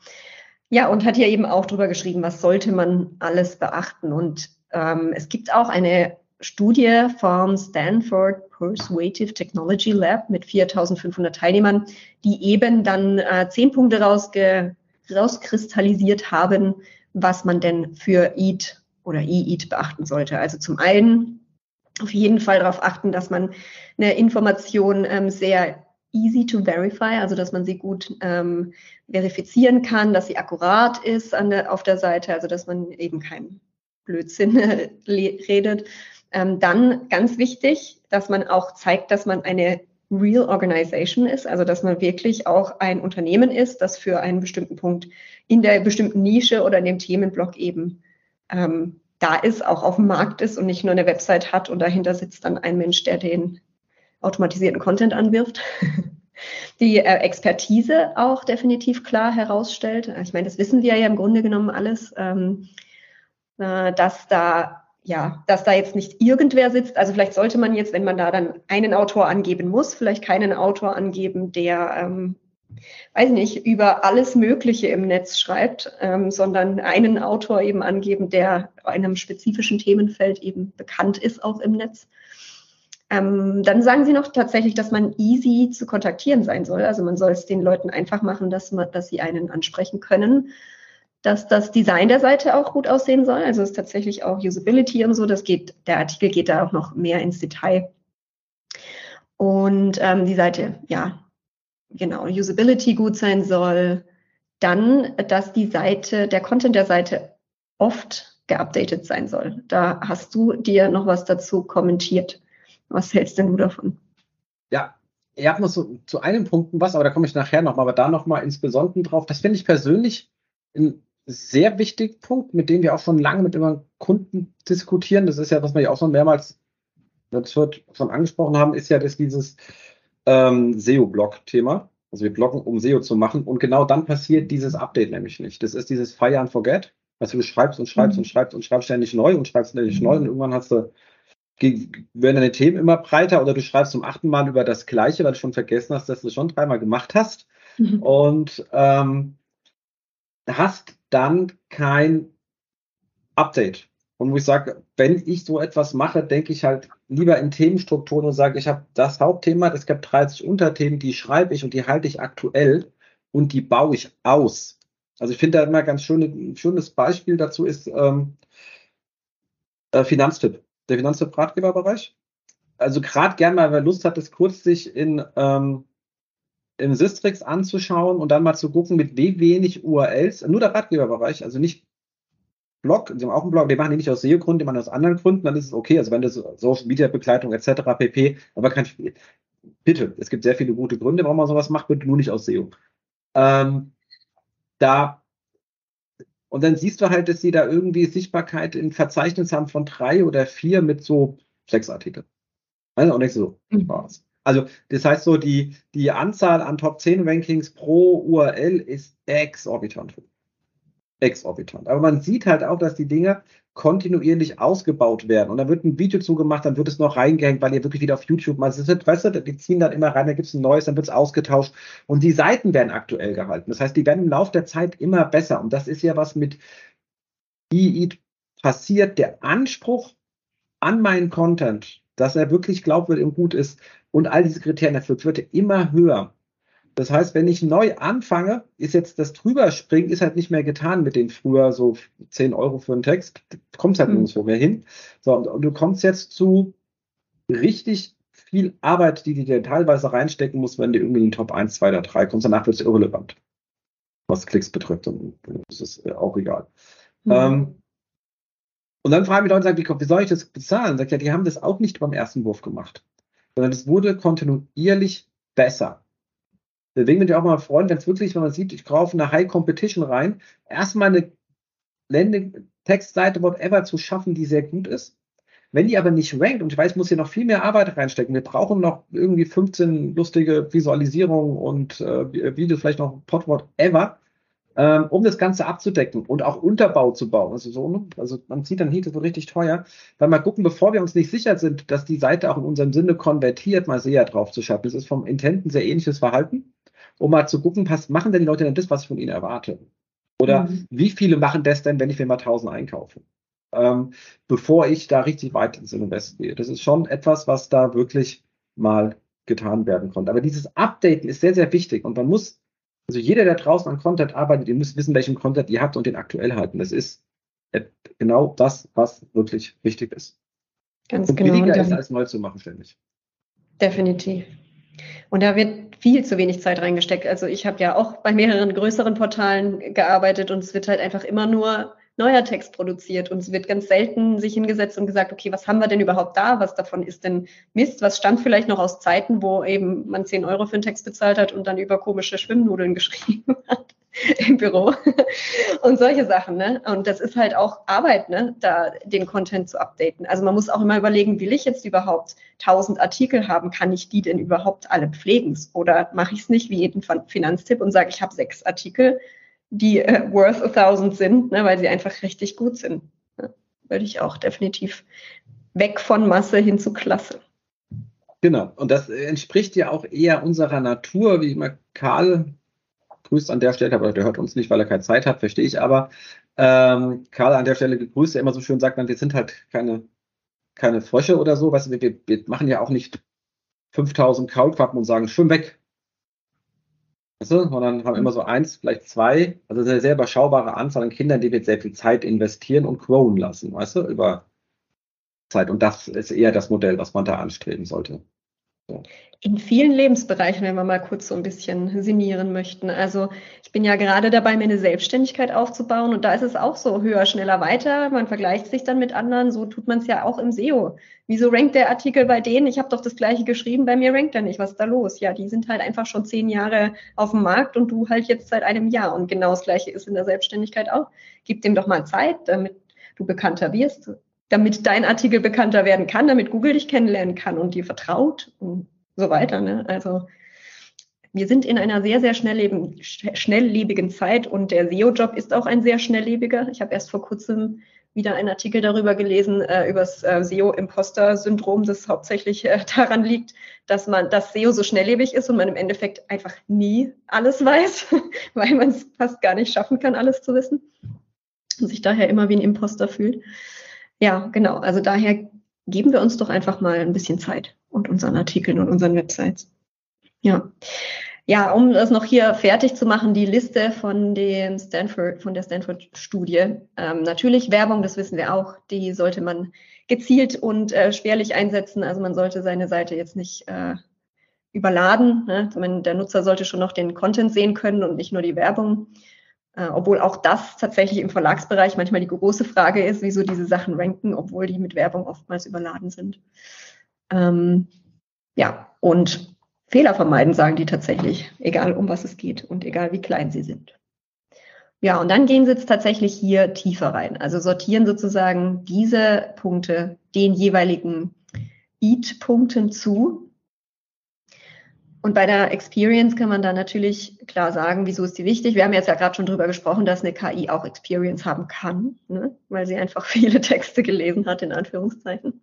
Ja, und hat hier eben auch drüber geschrieben, was sollte man alles beachten. Und ähm, es gibt auch eine Studie vom Stanford Persuasive Technology Lab mit 4500 Teilnehmern, die eben dann äh, zehn Punkte rausge rauskristallisiert haben, was man denn für EAT oder E-EAT beachten sollte. Also zum einen auf jeden Fall darauf achten, dass man eine Information ähm, sehr easy to verify, also dass man sie gut ähm, verifizieren kann, dass sie akkurat ist an der, auf der Seite, also dass man eben keinen Blödsinn redet. Ähm, dann ganz wichtig, dass man auch zeigt, dass man eine Real Organization ist, also dass man wirklich auch ein Unternehmen ist, das für einen bestimmten Punkt in der bestimmten Nische oder in dem Themenblock eben ähm, da ist, auch auf dem Markt ist und nicht nur eine Website hat und dahinter sitzt dann ein Mensch, der den automatisierten Content anwirft. Die äh, Expertise auch definitiv klar herausstellt. Ich meine, das wissen wir ja im Grunde genommen alles, ähm, äh, dass da ja, dass da jetzt nicht irgendwer sitzt. Also vielleicht sollte man jetzt, wenn man da dann einen Autor angeben muss, vielleicht keinen Autor angeben, der, ähm, weiß nicht, über alles Mögliche im Netz schreibt, ähm, sondern einen Autor eben angeben, der einem spezifischen Themenfeld eben bekannt ist, auch im Netz. Ähm, dann sagen sie noch tatsächlich, dass man easy zu kontaktieren sein soll. Also man soll es den Leuten einfach machen, dass, man, dass sie einen ansprechen können dass das Design der Seite auch gut aussehen soll. Also es ist tatsächlich auch Usability und so. Das geht, der Artikel geht da auch noch mehr ins Detail. Und ähm, die Seite, ja, genau, Usability gut sein soll. Dann, dass die Seite, der Content der Seite oft geupdatet sein soll. Da hast du dir noch was dazu kommentiert. Was hältst denn du davon? Ja, ihr habt noch so zu einem Punkt was, aber da komme ich nachher nochmal, aber da nochmal insbesondere drauf. Das finde ich persönlich ein sehr wichtigen Punkt, mit dem wir auch schon lange mit unseren Kunden diskutieren. Das ist ja, was wir ja auch schon mehrmals das wird schon angesprochen haben, ist ja dass dieses ähm, SEO-Blog-Thema. Also wir bloggen, um SEO zu machen. Und genau dann passiert dieses Update nämlich nicht. Das ist dieses Fire and Forget. Also du schreibst und schreibst mhm. und schreibst und schreibst ständig neu und schreibst ständig mhm. neu und irgendwann hast du werden deine Themen immer breiter oder du schreibst zum achten Mal über das Gleiche, weil du schon vergessen hast, dass du es schon dreimal gemacht hast. Mhm. Und ähm, hast dann kein Update. Und wo ich sage, wenn ich so etwas mache, denke ich halt lieber in Themenstrukturen und sage, ich habe das Hauptthema, es gibt 30 Unterthemen, die schreibe ich und die halte ich aktuell und die baue ich aus. Also ich finde da immer ganz schöne, ein schönes Beispiel dazu ist ähm, äh, Finanztipp, der Finanztipp-Ratgeberbereich. Also gerade gern mal, wer Lust hat, es kurz sich in ähm, im Sistrix anzuschauen und dann mal zu gucken, mit wie wenig URLs, nur der Ratgeberbereich, also nicht Blog, sie haben auch einen Blog, die machen die nicht aus SEO-Gründen, die machen aus anderen Gründen, dann ist es okay, also wenn das Social Media Begleitung etc. pp, aber kein, bitte, es gibt sehr viele gute Gründe, warum man sowas macht, bitte nur nicht aus SEO. Ähm, da und dann siehst du halt, dass sie da irgendwie Sichtbarkeit in Verzeichnis haben von drei oder vier mit so sechs Artikeln. Also, und denkst so. Mhm. Also das heißt so, die, die Anzahl an Top 10 Rankings pro URL ist exorbitant. Exorbitant. Aber man sieht halt auch, dass die Dinge kontinuierlich ausgebaut werden. Und dann wird ein Video zugemacht, dann wird es noch reingehängt, weil ihr wirklich wieder auf YouTube mal sitzt. Weißt du, die ziehen dann immer rein, da gibt es ein neues, dann wird es ausgetauscht. Und die Seiten werden aktuell gehalten. Das heißt, die werden im Laufe der Zeit immer besser. Und das ist ja was mit EEAT passiert. Der Anspruch an meinen Content, dass er wirklich glaubwürdig und gut ist, und all diese Kriterien erfüllt, wird immer höher. Das heißt, wenn ich neu anfange, ist jetzt das Drüberspringen ist halt nicht mehr getan mit den früher so 10 Euro für einen Text. Du kommst halt mhm. nirgendwo mehr hin. So, und, und, du kommst jetzt zu richtig viel Arbeit, die du dir teilweise reinstecken musst, wenn du irgendwie in den Top 1, 2 oder 3 kommst. Danach wird es irrelevant, was Klicks betrifft. Und das ist auch egal. Mhm. Ähm, und dann fragen die Leute, wie, wie soll ich das bezahlen? Sagt ja, die haben das auch nicht beim ersten Wurf gemacht sondern es wurde kontinuierlich besser. Deswegen bin ich auch mal freuen, wenn es wirklich, wenn man sieht, ich kaufe eine High Competition rein, erstmal eine Landing, Textseite, whatever zu schaffen, die sehr gut ist. Wenn die aber nicht rankt, und ich weiß, ich muss hier noch viel mehr Arbeit reinstecken, wir brauchen noch irgendwie 15 lustige Visualisierungen und äh, Videos, vielleicht noch ein Pod, whatever, ähm, um das Ganze abzudecken und auch Unterbau zu bauen. Also, so, ne? also man sieht dann, hier, das wird richtig teuer, weil mal gucken, bevor wir uns nicht sicher sind, dass die Seite auch in unserem Sinne konvertiert, mal sehr drauf zu schaffen. Das ist vom Intenten sehr ähnliches Verhalten, um mal zu gucken, was machen denn die Leute denn das, was ich von ihnen erwarte? Oder mhm. wie viele machen das denn, wenn ich mir mal 1000 einkaufe? ähm, bevor ich da richtig weit ins Invest gehe. Das ist schon etwas, was da wirklich mal getan werden konnte. Aber dieses Updaten ist sehr, sehr wichtig und man muss, also jeder, der draußen an Content arbeitet, ihr müsst wissen, welchen Content ihr habt und den aktuell halten. Das ist genau das, was wirklich wichtig ist. Ganz und genau. Billiger ist als neu zu machen, ständig. Definitiv. Und da wird viel zu wenig Zeit reingesteckt. Also ich habe ja auch bei mehreren größeren Portalen gearbeitet und es wird halt einfach immer nur neuer Text produziert und es wird ganz selten sich hingesetzt und gesagt, okay, was haben wir denn überhaupt da? Was davon ist denn Mist? Was stammt vielleicht noch aus Zeiten, wo eben man 10 Euro für einen Text bezahlt hat und dann über komische Schwimmnudeln geschrieben hat im Büro und solche Sachen. Ne? Und das ist halt auch Arbeit, ne? da den Content zu updaten. Also man muss auch immer überlegen, will ich jetzt überhaupt 1000 Artikel haben? Kann ich die denn überhaupt alle pflegen? Oder mache ich es nicht wie jeden Finanztipp und sage, ich habe sechs Artikel die äh, worth a thousand sind, ne, weil sie einfach richtig gut sind. Ne? Würde ich auch definitiv weg von Masse hin zu Klasse. Genau, und das entspricht ja auch eher unserer Natur, wie immer Karl grüßt an der Stelle, aber der hört uns nicht, weil er keine Zeit hat, verstehe ich, aber ähm, Karl an der Stelle gegrüßt, der immer so schön sagt, wir sind halt keine, keine Frösche oder so, weißt du, wir, wir machen ja auch nicht 5000 Kaulquappen und sagen, schwimm weg, Weißt du? Sondern haben immer so eins, vielleicht zwei, also eine sehr überschaubare Anzahl an Kindern, die wir sehr viel Zeit investieren und growen lassen, weißt du, über Zeit. Und das ist eher das Modell, was man da anstreben sollte. In vielen Lebensbereichen, wenn wir mal kurz so ein bisschen sinnieren möchten. Also ich bin ja gerade dabei, mir eine Selbstständigkeit aufzubauen und da ist es auch so höher, schneller, weiter. Man vergleicht sich dann mit anderen. So tut man es ja auch im SEO. Wieso rankt der Artikel bei denen? Ich habe doch das gleiche geschrieben, bei mir rankt er nicht. Was ist da los? Ja, die sind halt einfach schon zehn Jahre auf dem Markt und du halt jetzt seit einem Jahr. Und genau das gleiche ist in der Selbstständigkeit auch. Gib dem doch mal Zeit, damit du bekannter wirst damit dein Artikel bekannter werden kann, damit Google dich kennenlernen kann und dir vertraut und so weiter. Ne? Also wir sind in einer sehr, sehr schnelllebigen Zeit und der SEO-Job ist auch ein sehr schnelllebiger. Ich habe erst vor kurzem wieder einen Artikel darüber gelesen, äh, über das äh, SEO-Imposter-Syndrom, das hauptsächlich äh, daran liegt, dass man das SEO so schnelllebig ist und man im Endeffekt einfach nie alles weiß, weil man es fast gar nicht schaffen kann, alles zu wissen und sich daher immer wie ein Imposter fühlt. Ja, genau. Also daher geben wir uns doch einfach mal ein bisschen Zeit und unseren Artikeln und unseren Websites. Ja. Ja, um das noch hier fertig zu machen, die Liste von dem Stanford, von der Stanford-Studie. Ähm, natürlich Werbung, das wissen wir auch, die sollte man gezielt und äh, schwerlich einsetzen. Also man sollte seine Seite jetzt nicht äh, überladen. Ne? Der Nutzer sollte schon noch den Content sehen können und nicht nur die Werbung. Äh, obwohl auch das tatsächlich im Verlagsbereich manchmal die große Frage ist, wieso diese Sachen ranken, obwohl die mit Werbung oftmals überladen sind. Ähm, ja, und Fehler vermeiden, sagen die tatsächlich, egal um was es geht und egal wie klein sie sind. Ja, und dann gehen sie jetzt tatsächlich hier tiefer rein. Also sortieren sozusagen diese Punkte den jeweiligen EAT-Punkten zu und bei der Experience kann man da natürlich klar sagen, wieso ist die wichtig. Wir haben jetzt ja gerade schon drüber gesprochen, dass eine KI auch Experience haben kann, ne? weil sie einfach viele Texte gelesen hat, in Anführungszeichen.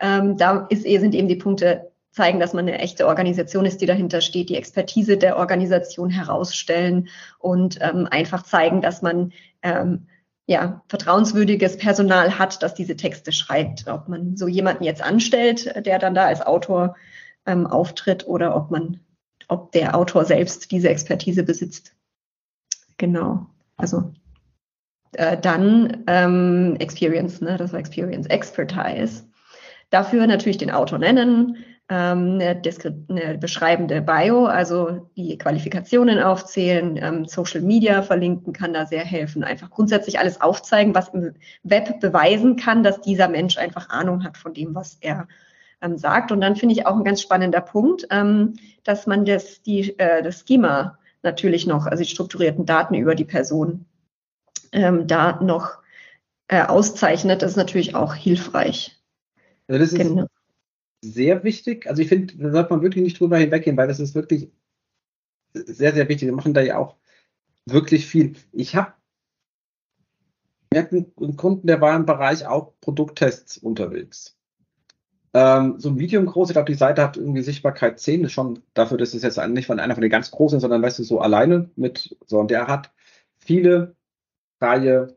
Ähm, da ist, eh, sind eben die Punkte zeigen, dass man eine echte Organisation ist, die dahinter steht, die Expertise der Organisation herausstellen und ähm, einfach zeigen, dass man ähm, ja, vertrauenswürdiges Personal hat, das diese Texte schreibt. Ob man so jemanden jetzt anstellt, der dann da als Autor ähm, auftritt oder ob man, ob der Autor selbst diese Expertise besitzt. Genau. Also äh, dann ähm, Experience, ne? das war Experience, Expertise. Dafür natürlich den Autor nennen, ähm, eine, eine, beschreibende Bio, also die Qualifikationen aufzählen, ähm, Social Media verlinken kann da sehr helfen. Einfach grundsätzlich alles aufzeigen, was im Web beweisen kann, dass dieser Mensch einfach Ahnung hat von dem, was er ähm, sagt. Und dann finde ich auch ein ganz spannender Punkt, ähm, dass man das, die, äh, das Schema natürlich noch, also die strukturierten Daten über die Person ähm, da noch äh, auszeichnet. Das ist natürlich auch hilfreich. Also das ist genau. sehr wichtig. Also ich finde, da sollte man wirklich nicht drüber hinweggehen, weil das ist wirklich sehr, sehr wichtig. Wir machen da ja auch wirklich viel. Ich habe einen Kunden, der war im Bereich auch Produkttests unterwegs. Ähm, so ein Medium groß, ich glaube, die Seite hat irgendwie Sichtbarkeit 10, ist schon dafür, dass es jetzt nicht von einer von den ganz großen, sondern weißt du, so alleine mit, so, und der hat viele freie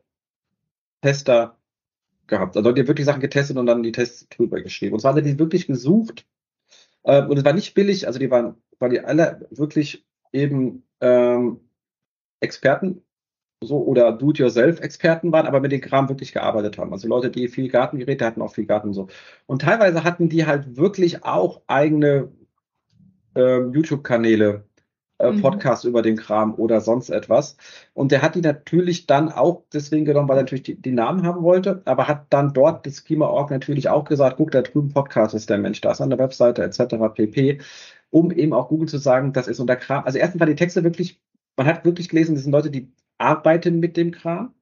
Tester gehabt. Also die haben wirklich Sachen getestet und dann die Tests drüber geschrieben. Und zwar hat die wirklich gesucht. Äh, und es war nicht billig, also die waren, waren die alle wirklich eben ähm, Experten so oder Do-it-yourself-Experten waren, aber mit dem Kram wirklich gearbeitet haben. Also Leute, die viel Gartengeräte hatten, auch viel Garten so. Und teilweise hatten die halt wirklich auch eigene äh, YouTube-Kanäle, äh, mhm. Podcasts über den Kram oder sonst etwas. Und der hat die natürlich dann auch deswegen genommen, weil er natürlich die, die Namen haben wollte, aber hat dann dort das Schema.org natürlich auch gesagt, guck, da drüben Podcast ist der Mensch, da ist an der Webseite etc. pp um eben auch Google zu sagen, das ist unter Kram. Also erstens war die Texte wirklich, man hat wirklich gelesen, das sind Leute, die arbeiten mit dem Kram.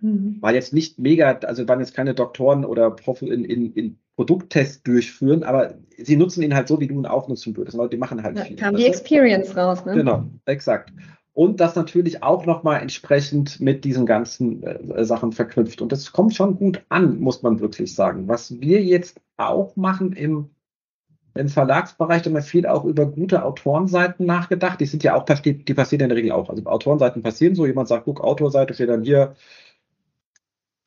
Mhm. War jetzt nicht mega, also waren jetzt keine Doktoren oder Prof in, in, in Produkttests durchführen, aber sie nutzen ihn halt so, wie du ihn auch nutzen würdest. Leute, die machen halt ja, viel. Kam die Experience raus, ne? Genau, exakt. Und das natürlich auch nochmal entsprechend mit diesen ganzen äh, Sachen verknüpft. Und das kommt schon gut an, muss man wirklich sagen. Was wir jetzt auch machen im im Verlagsbereich haben wir viel auch über gute Autorenseiten nachgedacht. Die sind ja auch, die passieren in der Regel auch. Also Autorenseiten passieren so, jemand sagt, guck, Autorseite steht dann hier,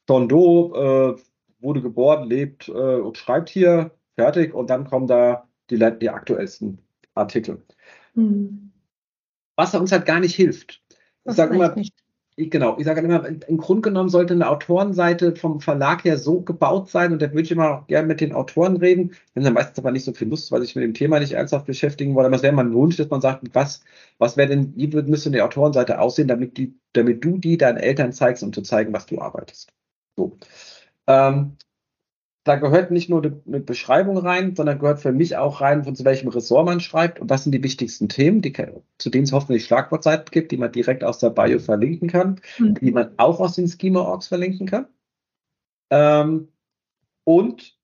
John Doe, äh, wurde geboren, lebt äh, und schreibt hier, fertig, und dann kommen da die, die aktuellsten Artikel. Mhm. Was uns halt gar nicht hilft. Ich sage immer, nicht ich, genau, ich sage immer, im Grunde genommen sollte eine Autorenseite vom Verlag her so gebaut sein und da würde ich immer auch gerne mit den Autoren reden. Haben dann meistens aber nicht so viel Lust, weil sich mit dem Thema nicht ernsthaft beschäftigen wollen. Aber es wäre mal ein Wunsch, dass man sagt, was, was wäre denn, wie müsste eine Autorenseite aussehen, damit die, damit du die deinen Eltern zeigst, um zu zeigen, was du arbeitest. So. Ähm, da gehört nicht nur eine Beschreibung rein, sondern gehört für mich auch rein, von zu welchem Ressort man schreibt. Und das sind die wichtigsten Themen, die, zu denen es hoffentlich Schlagwortseiten gibt, die man direkt aus der Bio verlinken kann, mhm. die man auch aus den Schema-Orgs verlinken kann. Ähm, und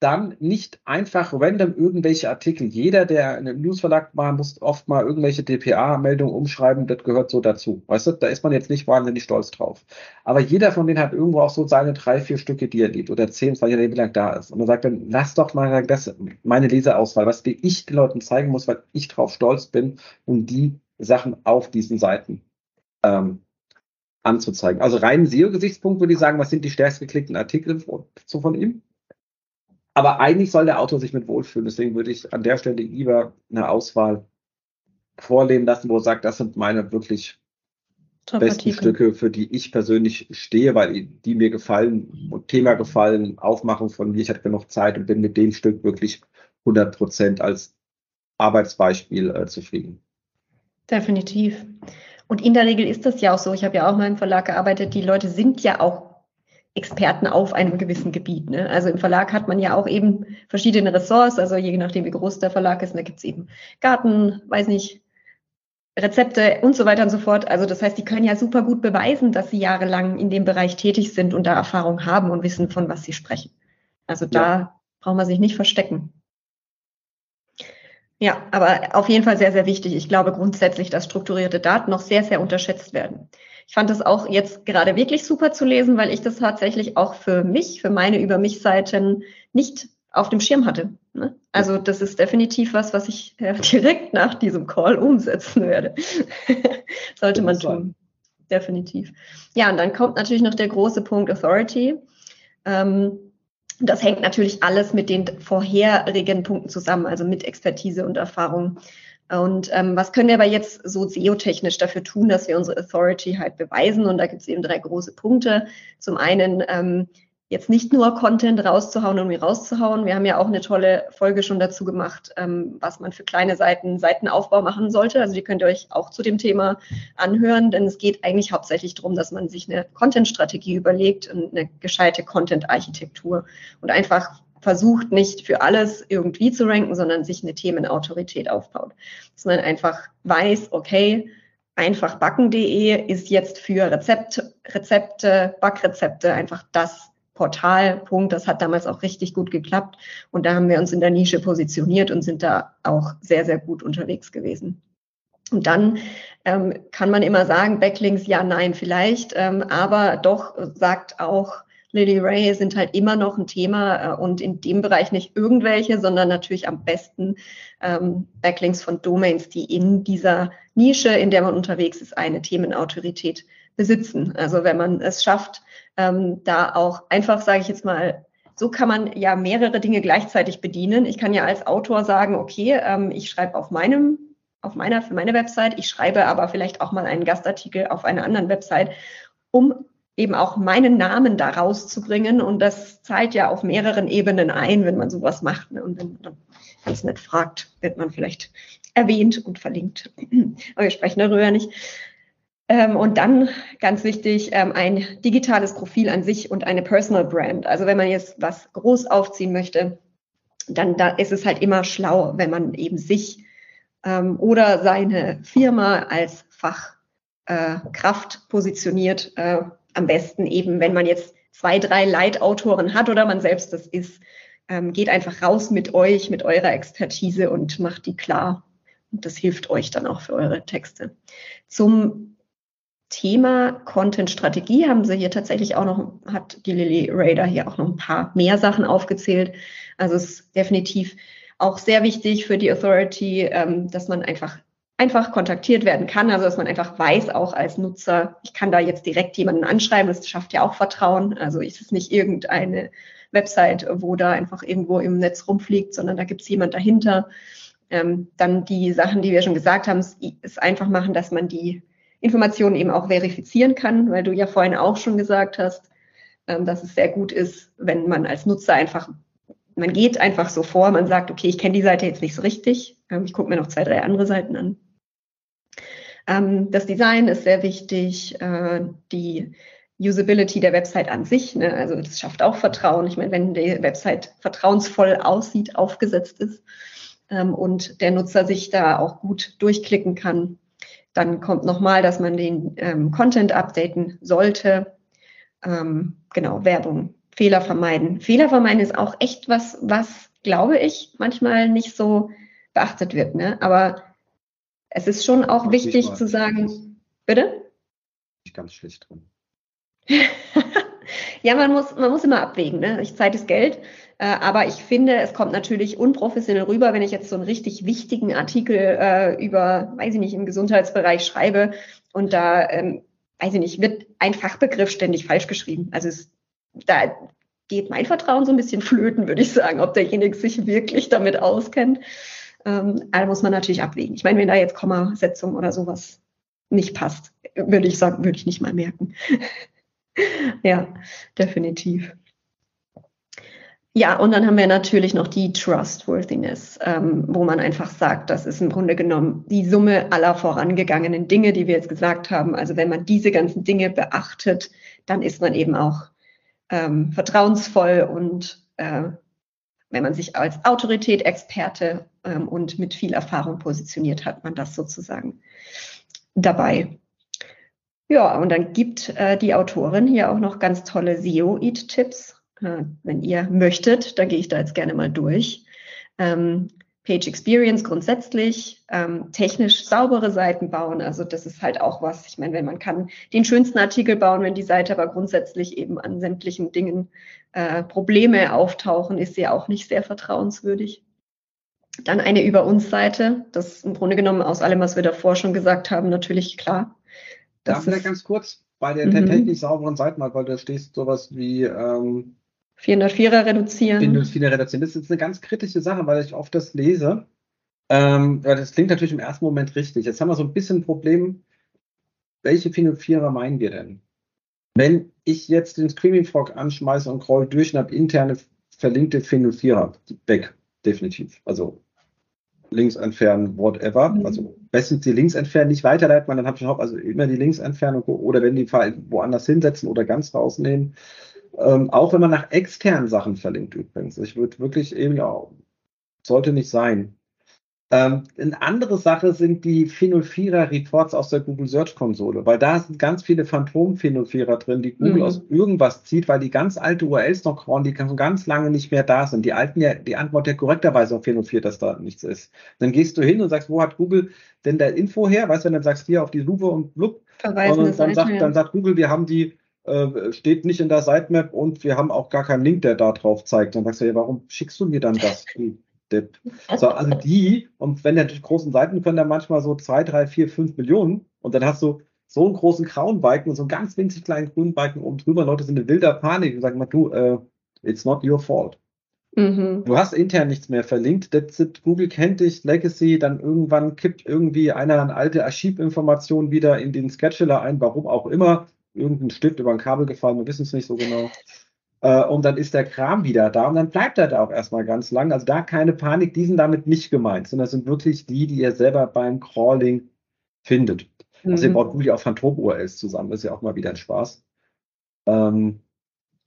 dann nicht einfach random irgendwelche Artikel. Jeder, der einen Newsverlag macht, muss oft mal irgendwelche DPA-Meldungen umschreiben, das gehört so dazu. Weißt du, da ist man jetzt nicht wahnsinnig stolz drauf. Aber jeder von denen hat irgendwo auch so seine drei, vier Stücke, die er liebt oder zehn, zwei Jahre, wie lang da ist. Und er sagt dann, lass doch mal das, meine Leserauswahl, was ich den Leuten zeigen muss, weil ich drauf stolz bin, um die Sachen auf diesen Seiten ähm, anzuzeigen. Also rein SEO-Gesichtspunkt würde ich sagen, was sind die stärkst geklickten Artikel so von ihm? Aber eigentlich soll der Autor sich mit wohlfühlen. Deswegen würde ich an der Stelle lieber eine Auswahl vorleben lassen, wo er sagt, das sind meine wirklich besten. Stücke, für die ich persönlich stehe, weil die mir gefallen Thema gefallen, Aufmachung von mir. Ich hatte genug Zeit und bin mit dem Stück wirklich 100 Prozent als Arbeitsbeispiel äh, zufrieden. Definitiv. Und in der Regel ist das ja auch so. Ich habe ja auch mal im Verlag gearbeitet. Die Leute sind ja auch Experten auf einem gewissen Gebiet. Ne? Also im Verlag hat man ja auch eben verschiedene Ressorts, also je nachdem, wie groß der Verlag ist, da gibt es eben Garten, weiß nicht, Rezepte und so weiter und so fort. Also das heißt, die können ja super gut beweisen, dass sie jahrelang in dem Bereich tätig sind und da Erfahrung haben und wissen, von was sie sprechen. Also da ja. braucht man sich nicht verstecken. Ja, aber auf jeden Fall sehr, sehr wichtig. Ich glaube grundsätzlich, dass strukturierte Daten noch sehr, sehr unterschätzt werden. Ich fand es auch jetzt gerade wirklich super zu lesen, weil ich das tatsächlich auch für mich, für meine Über mich-Seiten nicht auf dem Schirm hatte. Ne? Also das ist definitiv was, was ich äh, direkt nach diesem Call umsetzen werde. Sollte man tun. Definitiv. Ja, und dann kommt natürlich noch der große Punkt Authority. Ähm, das hängt natürlich alles mit den vorherigen Punkten zusammen, also mit Expertise und Erfahrung. Und ähm, was können wir aber jetzt so SEO-technisch dafür tun, dass wir unsere Authority halt beweisen? Und da gibt es eben drei große Punkte. Zum einen ähm, jetzt nicht nur Content rauszuhauen, um ihn rauszuhauen. Wir haben ja auch eine tolle Folge schon dazu gemacht, ähm, was man für kleine Seiten, Seitenaufbau machen sollte. Also die könnt ihr euch auch zu dem Thema anhören, denn es geht eigentlich hauptsächlich darum, dass man sich eine Content-Strategie überlegt und eine gescheite Content-Architektur und einfach versucht nicht für alles irgendwie zu ranken, sondern sich eine Themenautorität aufbaut. Dass man einfach weiß, okay, einfachbacken.de ist jetzt für Rezept, Rezepte, Backrezepte einfach das Portalpunkt. Das hat damals auch richtig gut geklappt. Und da haben wir uns in der Nische positioniert und sind da auch sehr, sehr gut unterwegs gewesen. Und dann ähm, kann man immer sagen, Backlinks ja, nein, vielleicht, ähm, aber doch sagt auch Lily Ray sind halt immer noch ein Thema äh, und in dem Bereich nicht irgendwelche, sondern natürlich am besten ähm, Backlinks von Domains, die in dieser Nische, in der man unterwegs ist, eine Themenautorität besitzen. Also wenn man es schafft, ähm, da auch einfach, sage ich jetzt mal, so kann man ja mehrere Dinge gleichzeitig bedienen. Ich kann ja als Autor sagen, okay, ähm, ich schreibe auf meinem, auf meiner, für meine Website, ich schreibe aber vielleicht auch mal einen Gastartikel auf einer anderen Website, um eben auch meinen Namen da rauszubringen. Und das zahlt ja auf mehreren Ebenen ein, wenn man sowas macht. Ne? Und wenn man ganz nett fragt, wird man vielleicht erwähnt und verlinkt. Aber wir sprechen darüber nicht. Ähm, und dann ganz wichtig, ähm, ein digitales Profil an sich und eine Personal Brand. Also wenn man jetzt was groß aufziehen möchte, dann da ist es halt immer schlau, wenn man eben sich ähm, oder seine Firma als Fachkraft äh, positioniert. Am besten eben, wenn man jetzt zwei, drei Leitautoren hat oder man selbst das ist, ähm, geht einfach raus mit euch, mit eurer Expertise und macht die klar. Und das hilft euch dann auch für eure Texte. Zum Thema Content-Strategie haben sie hier tatsächlich auch noch, hat die Lily Raider hier auch noch ein paar mehr Sachen aufgezählt. Also es ist definitiv auch sehr wichtig für die Authority, ähm, dass man einfach einfach kontaktiert werden kann, also dass man einfach weiß, auch als Nutzer, ich kann da jetzt direkt jemanden anschreiben, das schafft ja auch Vertrauen. Also ist es nicht irgendeine Website, wo da einfach irgendwo im Netz rumfliegt, sondern da gibt es jemand dahinter. Ähm, dann die Sachen, die wir schon gesagt haben, ist einfach machen, dass man die Informationen eben auch verifizieren kann, weil du ja vorhin auch schon gesagt hast, ähm, dass es sehr gut ist, wenn man als Nutzer einfach, man geht einfach so vor, man sagt, okay, ich kenne die Seite jetzt nicht so richtig, ähm, ich gucke mir noch zwei, drei andere Seiten an. Ähm, das Design ist sehr wichtig, äh, die Usability der Website an sich, ne? also das schafft auch Vertrauen. Ich meine, wenn die Website vertrauensvoll aussieht, aufgesetzt ist und der Nutzer sich da auch gut durchklicken kann, dann kommt nochmal, dass man den ähm, Content updaten sollte. Ähm, genau, Werbung, Fehler vermeiden. Fehler vermeiden ist auch echt was, was, glaube ich, manchmal nicht so beachtet wird. Ne? Aber es ist schon auch wichtig zu sagen, bitte? Ich ganz schlecht drin. ja, man muss, man muss immer abwägen. Ne? Zeit ist Geld. Äh, aber ich finde, es kommt natürlich unprofessionell rüber, wenn ich jetzt so einen richtig wichtigen Artikel äh, über, weiß ich nicht, im Gesundheitsbereich schreibe und da, ähm, weiß ich nicht, wird ein Fachbegriff ständig falsch geschrieben. Also es, da geht mein Vertrauen so ein bisschen flöten, würde ich sagen, ob derjenige sich wirklich damit auskennt. Ähm, da muss man natürlich abwägen. Ich meine, wenn da jetzt Kommasetzung oder sowas nicht passt, würde ich sagen, würde ich nicht mal merken. ja, definitiv. Ja, und dann haben wir natürlich noch die Trustworthiness, ähm, wo man einfach sagt, das ist im Grunde genommen die Summe aller vorangegangenen Dinge, die wir jetzt gesagt haben. Also wenn man diese ganzen Dinge beachtet, dann ist man eben auch ähm, vertrauensvoll und äh, wenn man sich als Autorität, Experte ähm, und mit viel Erfahrung positioniert, hat man das sozusagen dabei. Ja, und dann gibt äh, die Autorin hier auch noch ganz tolle SEO-Eat-Tipps äh, wenn ihr möchtet, dann gehe ich da jetzt gerne mal durch. Ähm, Page Experience grundsätzlich, ähm, technisch saubere Seiten bauen. Also das ist halt auch was. Ich meine, wenn man kann den schönsten Artikel bauen, wenn die Seite aber grundsätzlich eben an sämtlichen Dingen äh, Probleme auftauchen, ist sie auch nicht sehr vertrauenswürdig. Dann eine Über uns Seite. Das ist im Grunde genommen aus allem, was wir davor schon gesagt haben, natürlich klar. Darf ich ganz kurz bei der mhm. technisch sauberen Seiten mal, weil da stehst sowas wie ähm, 404er reduzieren. 404er reduzieren. Das ist eine ganz kritische Sache, weil ich oft das lese. Ähm, das klingt natürlich im ersten Moment richtig. Jetzt haben wir so ein bisschen ein Problem. Welche 404er meinen wir denn? Wenn ich jetzt den Screaming Frog anschmeiße und crawl durch und habe interne verlinkte 404er, weg, definitiv. Also Links entfernen, whatever. Mhm. Also bestens die Links entfernen, nicht weiterleiten, man dann habe ich auch also immer die Links entfernen oder wenn die woanders hinsetzen oder ganz rausnehmen. Ähm, auch wenn man nach externen Sachen verlinkt übrigens. Ich würde wirklich eben auch, sollte nicht sein. Ähm, eine andere Sache sind die 404er Reports aus der Google Search Konsole, weil da sind ganz viele Phantom 404er drin, die Google mhm. aus irgendwas zieht, weil die ganz alte URLs noch crawlen, die schon ganz lange nicht mehr da sind. Die alten ja, die Antwort ja korrekterweise auf 404, dass da nichts ist. Dann gehst du hin und sagst, wo hat Google denn der Info her? Weißt du, dann sagst du hier auf die Suche und blub. Verweisen und dann, sagt, dann sagt Google, wir haben die äh, steht nicht in der Sitemap und wir haben auch gar keinen Link, der da drauf zeigt. Dann sagst du, ja, warum schickst du mir dann das? Depp. So, also die, und wenn natürlich großen Seiten können da manchmal so zwei, drei, vier, fünf Millionen und dann hast du so einen großen grauen Balken und so einen ganz winzig kleinen grünen Balken oben drüber. Leute sind in wilder Panik und sagen mal, du, uh, it's not your fault. Mhm. Du hast intern nichts mehr verlinkt. That's it. Google kennt dich, Legacy, dann irgendwann kippt irgendwie einer eine alte Archivinformation wieder in den Scheduler ein, warum auch immer. Irgendein Stift über ein Kabel gefallen, wir wissen es nicht so genau. Äh, und dann ist der Kram wieder da und dann bleibt er da auch erstmal ganz lang. Also da keine Panik, die sind damit nicht gemeint, sondern das sind wirklich die, die ihr selber beim Crawling findet. Mhm. Also ihr baut Google auch Phantom-URLs zusammen, das ist ja auch mal wieder ein Spaß. Ähm,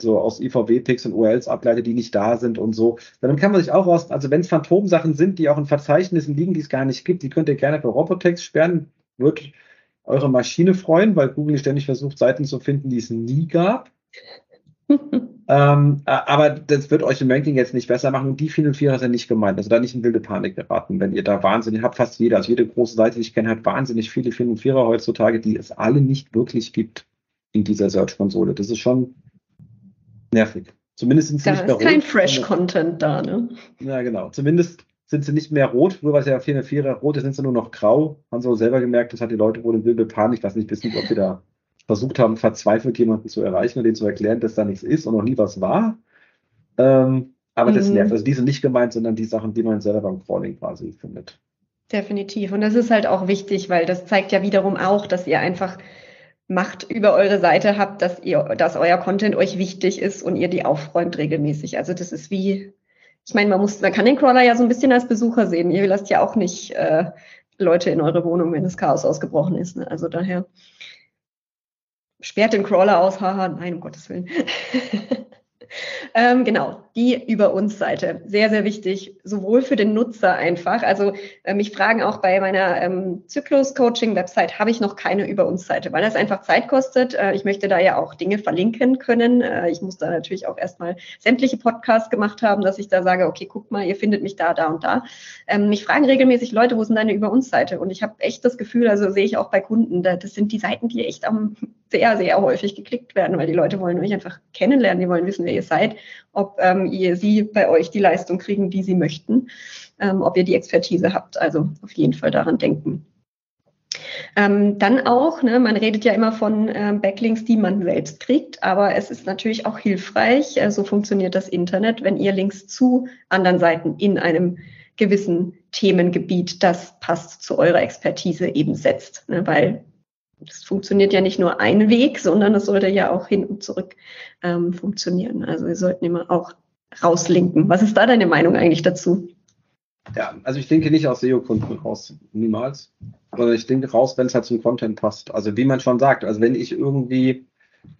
so aus IVW-Picks und URLs ableitet, die nicht da sind und so. Dann kann man sich auch raus, also wenn es Phantomsachen sind, die auch in Verzeichnissen liegen, die es gar nicht gibt, die könnt ihr gerne für Robotext sperren. Wird eure Maschine freuen, weil Google ständig versucht, Seiten zu finden, die es nie gab. ähm, aber das wird euch im Ranking jetzt nicht besser machen und die 404er sind nicht gemeint. Also da nicht in wilde Panik geraten, wenn ihr da wahnsinnig habt. Fast jeder, also jede große Seite, die ich kenne, hat wahnsinnig viele 404er heutzutage, die es alle nicht wirklich gibt in dieser Search-Konsole. Das ist schon nervig. Zumindest sind da nicht rot. Da ist kein Fresh-Content da, ne? Ja, genau. Zumindest sind sie nicht mehr rot. Früher war es ja 404er rot, jetzt sind sie nur noch grau. Haben sie auch selber gemerkt, das hat die Leute wohl in wilde Panik. Ich weiß nicht, bis nicht, ob sie da versucht haben, verzweifelt jemanden zu erreichen und denen zu erklären, dass da nichts ist und noch nie was war. Ähm, aber mhm. das nervt. Also die sind nicht gemeint, sondern die Sachen, die man selber beim Crawling quasi findet. Definitiv. Und das ist halt auch wichtig, weil das zeigt ja wiederum auch, dass ihr einfach Macht über eure Seite habt, dass ihr, dass euer Content euch wichtig ist und ihr die aufräumt regelmäßig. Also das ist wie, ich meine, man muss, man kann den Crawler ja so ein bisschen als Besucher sehen. Ihr lasst ja auch nicht äh, Leute in eure Wohnung, wenn das Chaos ausgebrochen ist. Ne? Also daher sperrt den Crawler aus, haha, nein, um Gottes Willen. Ähm, genau, die Über uns Seite. Sehr, sehr wichtig, sowohl für den Nutzer einfach. Also äh, mich fragen auch bei meiner ähm, Zyklus-Coaching-Website, habe ich noch keine Über uns Seite, weil das einfach Zeit kostet. Äh, ich möchte da ja auch Dinge verlinken können. Äh, ich muss da natürlich auch erstmal sämtliche Podcasts gemacht haben, dass ich da sage, okay, guck mal, ihr findet mich da, da und da. Ähm, mich fragen regelmäßig Leute, wo sind deine Über uns Seite? Und ich habe echt das Gefühl, also sehe ich auch bei Kunden, das sind die Seiten, die echt am sehr, sehr häufig geklickt werden, weil die Leute wollen euch einfach kennenlernen, die wollen wissen, wer ihr seid, ob ähm, ihr sie bei euch die Leistung kriegen, die sie möchten, ähm, ob ihr die Expertise habt. Also auf jeden Fall daran denken. Ähm, dann auch, ne, man redet ja immer von ähm, Backlinks, die man selbst kriegt, aber es ist natürlich auch hilfreich, äh, so funktioniert das Internet, wenn ihr Links zu anderen Seiten in einem gewissen Themengebiet, das passt zu eurer Expertise eben setzt, ne, weil das funktioniert ja nicht nur ein Weg, sondern es sollte ja auch hin und zurück ähm, funktionieren. Also wir sollten immer auch rauslinken. Was ist da deine Meinung eigentlich dazu? Ja, also ich denke nicht aus SEO-Kunden raus, niemals. Sondern ich denke raus, wenn es halt zum Content passt. Also wie man schon sagt, also wenn ich irgendwie,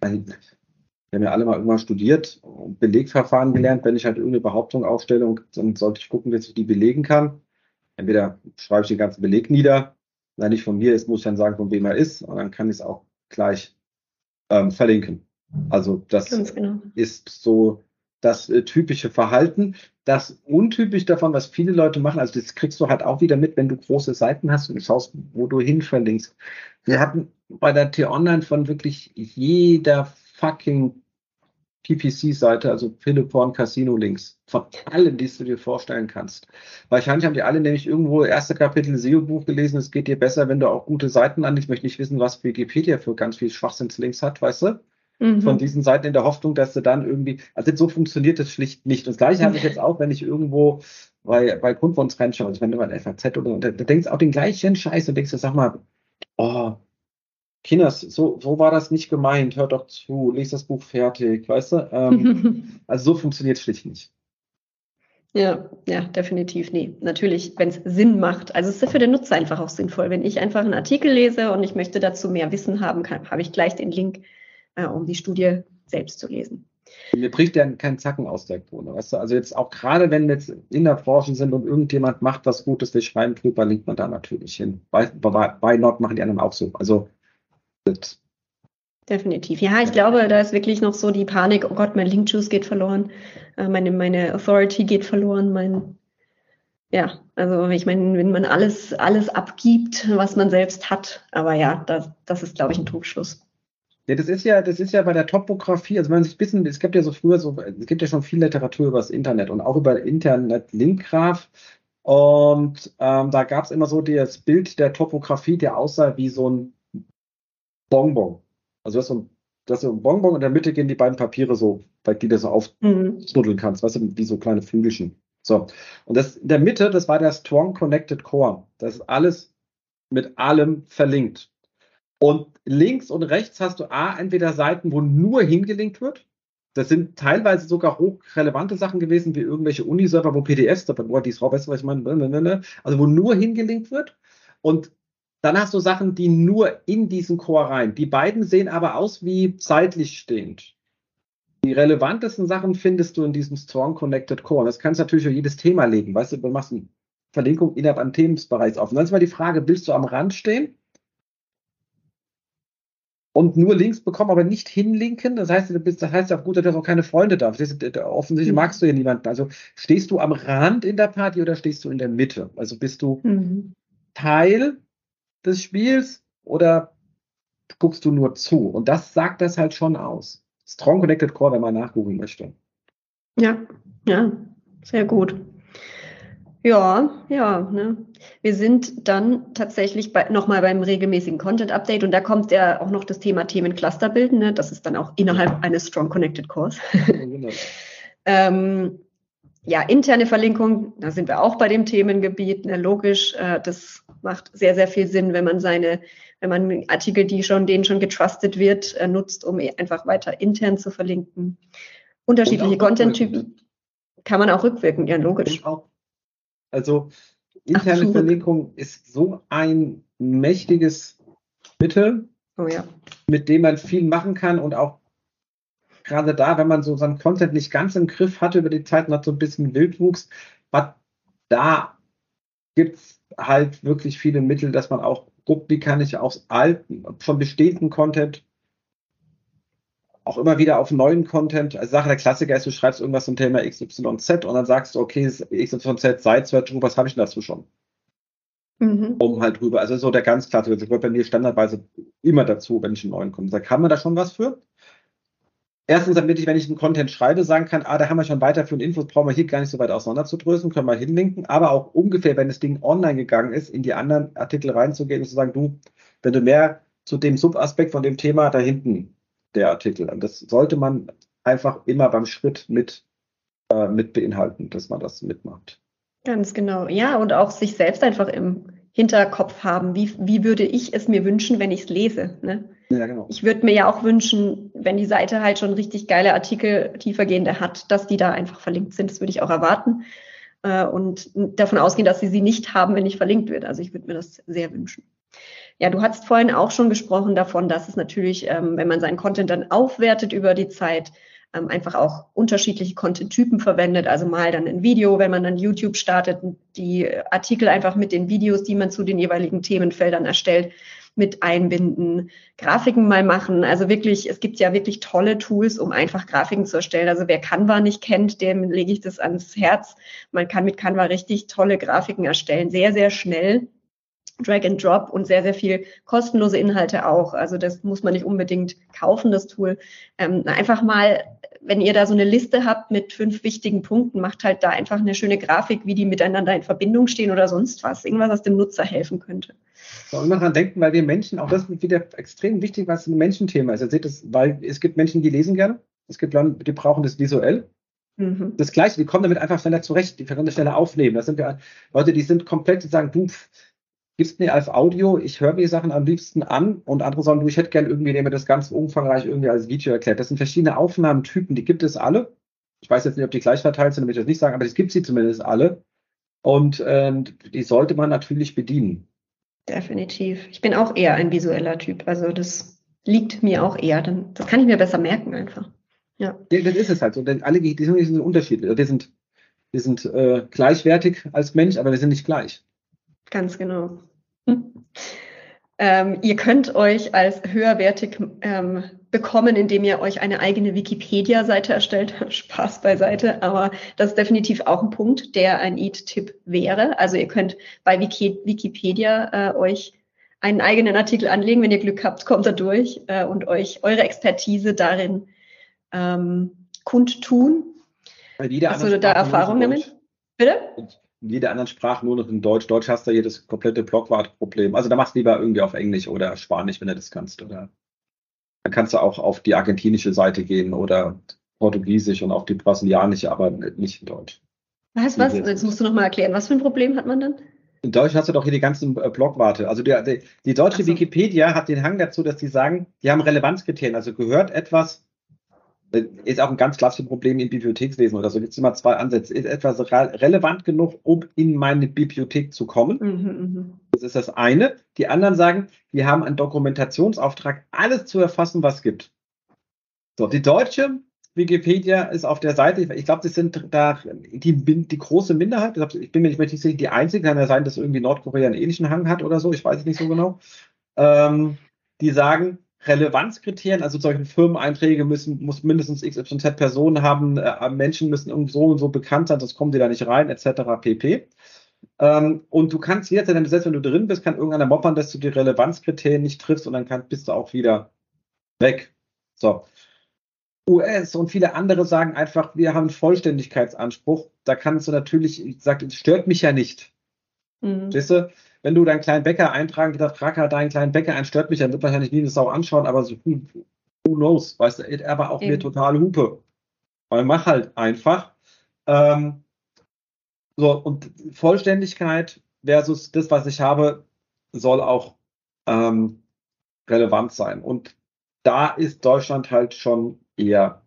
wir haben ja alle mal irgendwann studiert, Belegverfahren gelernt, wenn ich halt irgendeine Behauptung aufstelle, und dann sollte ich gucken, dass ich die belegen kann. Entweder schreibe ich den ganzen Beleg nieder wenn er nicht von mir ist, muss ich dann sagen, von wem er ist. Und dann kann ich es auch gleich ähm, verlinken. Also das genau. ist so das äh, typische Verhalten. Das untypisch davon, was viele Leute machen, also das kriegst du halt auch wieder mit, wenn du große Seiten hast und schaust, wo du hin verlinkst. Wir hatten bei der T-Online von wirklich jeder fucking PPC-Seite, also Philippon Casino Links, von allen, die du dir vorstellen kannst. Wahrscheinlich haben die alle nämlich irgendwo erste Kapitel SEO-Buch gelesen, es geht dir besser, wenn du auch gute Seiten an. Ich möchte nicht wissen, was Wikipedia für ganz viel Schwachsinnslinks hat, weißt du? Mhm. Von diesen Seiten in der Hoffnung, dass du dann irgendwie, also so funktioniert das schlicht nicht. Und das gleiche habe ich jetzt auch, wenn ich irgendwo bei, bei Grundwunsch reinschaue, also wenn du bei FAZ oder, da, da denkst du auch den gleichen Scheiß und denkst du, sag mal, oh, Kinders, so, so war das nicht gemeint, hört doch zu, lest das Buch fertig, weißt du? Ähm, also so funktioniert es schlicht nicht. Ja, ja, definitiv. Nee, natürlich, wenn es Sinn macht. Also es ist für den Nutzer einfach auch sinnvoll. Wenn ich einfach einen Artikel lese und ich möchte dazu mehr Wissen haben, habe ich gleich den Link, äh, um die Studie selbst zu lesen. Mir bricht ja kein Zacken aus der Krone, weißt du? Also jetzt auch gerade, wenn wir jetzt in der Branche sind und irgendjemand macht was Gutes, wir schreiben drüber, linkt man da natürlich hin. Bei, bei, bei Nord machen die anderen auch so. Also das Definitiv. Ja, ich glaube, da ist wirklich noch so die Panik, oh Gott, mein Link Juice geht verloren, äh, meine, meine Authority geht verloren, mein, ja, also ich meine, wenn man alles, alles abgibt, was man selbst hat, aber ja, das, das ist, glaube ich, ein Trugschluss. Ja, das ist ja, das ist ja bei der Topografie, also wenn man sich ein bisschen, es gibt ja so früher so, es gibt ja schon viel Literatur über das Internet und auch über Internet-Linkgraph. Und ähm, da gab es immer so das Bild der Topografie, der aussah wie so ein Bonbon. Also du hast so ein, du hast so ein Bonbon und in der Mitte gehen die beiden Papiere so, weil die das so aufknuddeln mhm. kannst, weißt du, wie so kleine Flügelchen. So. Und das in der Mitte, das war der Strong Connected Core. Das ist alles mit allem verlinkt. Und links und rechts hast du A, entweder Seiten, wo nur hingelinkt wird. Das sind teilweise sogar hochrelevante Sachen gewesen, wie irgendwelche Uniserver, wo PDFs, wo die Frau, weißt du, was ich meine? Also wo nur hingelinkt wird. Und dann hast du Sachen, die nur in diesen Core rein. Die beiden sehen aber aus wie seitlich stehend. Die relevantesten Sachen findest du in diesem Strong Connected Core. das kannst du natürlich für jedes Thema legen. Weißt du, du machst eine Verlinkung innerhalb eines Themenbereichs auf. Und dann ist mal die Frage, willst du am Rand stehen? und nur Links bekommen, aber nicht hinlinken. Das heißt, du bist, das heißt auf gut, Deutsch auch keine Freunde da. Offensichtlich mhm. magst du hier niemanden. Also stehst du am Rand in der Party oder stehst du in der Mitte? Also bist du mhm. Teil des Spiels oder guckst du nur zu? Und das sagt das halt schon aus. Strong Connected Core, wenn man nachgucken möchte. Ja, ja, sehr gut. Ja, ja. Ne? Wir sind dann tatsächlich bei, nochmal beim regelmäßigen Content-Update und da kommt ja auch noch das Thema Themencluster bilden. Ne? Das ist dann auch innerhalb eines Strong Connected Cores. Genau. ähm, ja, interne Verlinkung, da sind wir auch bei dem Themengebiet. Ne? Logisch, äh, das macht sehr, sehr viel Sinn, wenn man seine, wenn man Artikel, die schon, denen schon getrustet wird, äh, nutzt, um einfach weiter intern zu verlinken. Unterschiedliche Content-Typen kann man auch rückwirken, ja, logisch. Auch also interne Absolut. Verlinkung ist so ein mächtiges Mittel, oh ja. mit dem man viel machen kann und auch gerade da, wenn man so seinen Content nicht ganz im Griff hatte über die Zeit und hat so ein bisschen Wildwuchs, da gibt es halt wirklich viele Mittel, dass man auch guckt, wie kann ich aus alten, von bestehenden Content auch immer wieder auf neuen Content. Also Sache der Klassiker ist, du schreibst irgendwas zum Thema XYZ und dann sagst du, okay, XYZ Site Search, was habe ich denn dazu schon? Mhm. Um halt drüber. Also so der ganz klassische, das gehört bei mir standardweise immer dazu, wenn ich einen neuen Content sage. Kann man da schon was für? Erstens, damit ich, wenn ich einen Content schreibe, sagen kann, ah, da haben wir schon weiterführende Infos, brauchen wir hier gar nicht so weit auseinanderzudröseln, können wir hinlinken, aber auch ungefähr, wenn das Ding online gegangen ist, in die anderen Artikel reinzugehen und zu sagen, du, wenn du mehr zu dem Subaspekt von dem Thema da hinten der Artikel. Und das sollte man einfach immer beim Schritt mit, äh, mit beinhalten, dass man das mitmacht. Ganz genau. Ja, und auch sich selbst einfach im Hinterkopf haben. Wie, wie würde ich es mir wünschen, wenn ich es lese? Ne? Ja, genau. Ich würde mir ja auch wünschen, wenn die Seite halt schon richtig geile Artikel, tiefergehende hat, dass die da einfach verlinkt sind. Das würde ich auch erwarten. Äh, und davon ausgehen, dass sie sie nicht haben, wenn nicht verlinkt wird. Also ich würde mir das sehr wünschen. Ja, du hast vorhin auch schon gesprochen davon, dass es natürlich, ähm, wenn man seinen Content dann aufwertet über die Zeit, ähm, einfach auch unterschiedliche Content-Typen verwendet. Also mal dann ein Video, wenn man dann YouTube startet, die Artikel einfach mit den Videos, die man zu den jeweiligen Themenfeldern erstellt, mit einbinden, Grafiken mal machen. Also wirklich, es gibt ja wirklich tolle Tools, um einfach Grafiken zu erstellen. Also wer Canva nicht kennt, dem lege ich das ans Herz. Man kann mit Canva richtig tolle Grafiken erstellen, sehr, sehr schnell. Drag and Drop und sehr, sehr viel kostenlose Inhalte auch. Also das muss man nicht unbedingt kaufen, das Tool. Ähm, einfach mal, wenn ihr da so eine Liste habt mit fünf wichtigen Punkten, macht halt da einfach eine schöne Grafik, wie die miteinander in Verbindung stehen oder sonst was. Irgendwas, was dem Nutzer helfen könnte. So, immer dran denken, weil wir Menschen, auch das ist wieder extrem wichtig, was ein Menschenthema ist. Ihr seht es, weil es gibt Menschen, die lesen gerne. Es gibt Leute, die brauchen das visuell. Mhm. Das Gleiche, die kommen damit einfach schneller zurecht, die können das schneller aufnehmen. Das sind ja Leute, die sind komplett, die sagen, du, gibst mir als Audio, ich höre mir Sachen am liebsten an und andere sagen, du, ich hätte gern irgendwie, der mir das ganz umfangreich irgendwie als Video erklärt. Das sind verschiedene Aufnahmetypen, die gibt es alle. Ich weiß jetzt nicht, ob die gleich verteilt sind, damit ich das nicht sagen, aber es gibt sie zumindest alle. Und äh, die sollte man natürlich bedienen. Definitiv. Ich bin auch eher ein visueller Typ. Also das liegt mir auch eher. Dann, das kann ich mir besser merken einfach. Ja. ja das ist es halt so. Denn alle die sind unterschiedlich. Wir sind, wir sind äh, gleichwertig als Mensch, aber wir sind nicht gleich. Ganz genau. Hm. Ähm, ihr könnt euch als höherwertig ähm, bekommen, indem ihr euch eine eigene Wikipedia-Seite erstellt. Spaß beiseite, aber das ist definitiv auch ein Punkt, der ein Eat-Tipp wäre. Also ihr könnt bei Wiki Wikipedia äh, euch einen eigenen Artikel anlegen. Wenn ihr Glück habt, kommt er durch äh, und euch eure Expertise darin ähm, kundtun. Hast du da Erfahrung damit? Bitte? In jeder anderen Sprache nur noch in Deutsch. Deutsch hast du hier das komplette Blockwortproblem. Also da machst du lieber irgendwie auf Englisch oder Spanisch, wenn du das kannst, oder? Dann kannst du auch auf die argentinische Seite gehen oder Portugiesisch und auf die brasilianische, aber nicht in Deutsch. Was, was? Jetzt musst du nochmal erklären. Was für ein Problem hat man dann? In Deutsch hast du doch hier die ganzen äh, Blogwarte. Also die, die, die deutsche so. Wikipedia hat den Hang dazu, dass die sagen, die haben Relevanzkriterien. Also gehört etwas, ist auch ein ganz klassisches Problem im Bibliothekswesen oder so. Gibt es immer zwei Ansätze. Ist etwas relevant genug, um in meine Bibliothek zu kommen? Mhm, mh. Das ist das eine. Die anderen sagen, wir haben einen Dokumentationsauftrag, alles zu erfassen, was es gibt. So, die deutsche Wikipedia ist auf der Seite, ich glaube, das sind da die, die große Minderheit, ich bin mir nicht mehr sicher, die einzige, kann ja sein, dass irgendwie Nordkorea einen ähnlichen Hang hat oder so, ich weiß es nicht so genau, ähm, die sagen, Relevanzkriterien, also solche Firmeneinträge müssen, muss mindestens XYZ Personen haben, äh, Menschen müssen so und so bekannt sein, sonst kommen die da nicht rein, etc. pp. Ähm, und du kannst jetzt, selbst wenn du drin bist, kann irgendeiner moppern, dass du die Relevanzkriterien nicht triffst und dann kann, bist du auch wieder weg. So. US und viele andere sagen einfach, wir haben einen Vollständigkeitsanspruch. Da kannst du natürlich, ich sage, es stört mich ja nicht. Mhm. Weißt du, wenn du deinen kleinen Bäcker eintragen, gesagt, trag halt deinen kleinen Bäcker ein, stört mich, dann wird wahrscheinlich nie eine Sau anschauen, aber so, who, who knows, weißt du, aber auch Eben. mir total Hupe. Weil mach halt einfach. Ähm, so, und Vollständigkeit versus das, was ich habe, soll auch ähm, relevant sein. Und da ist Deutschland halt schon eher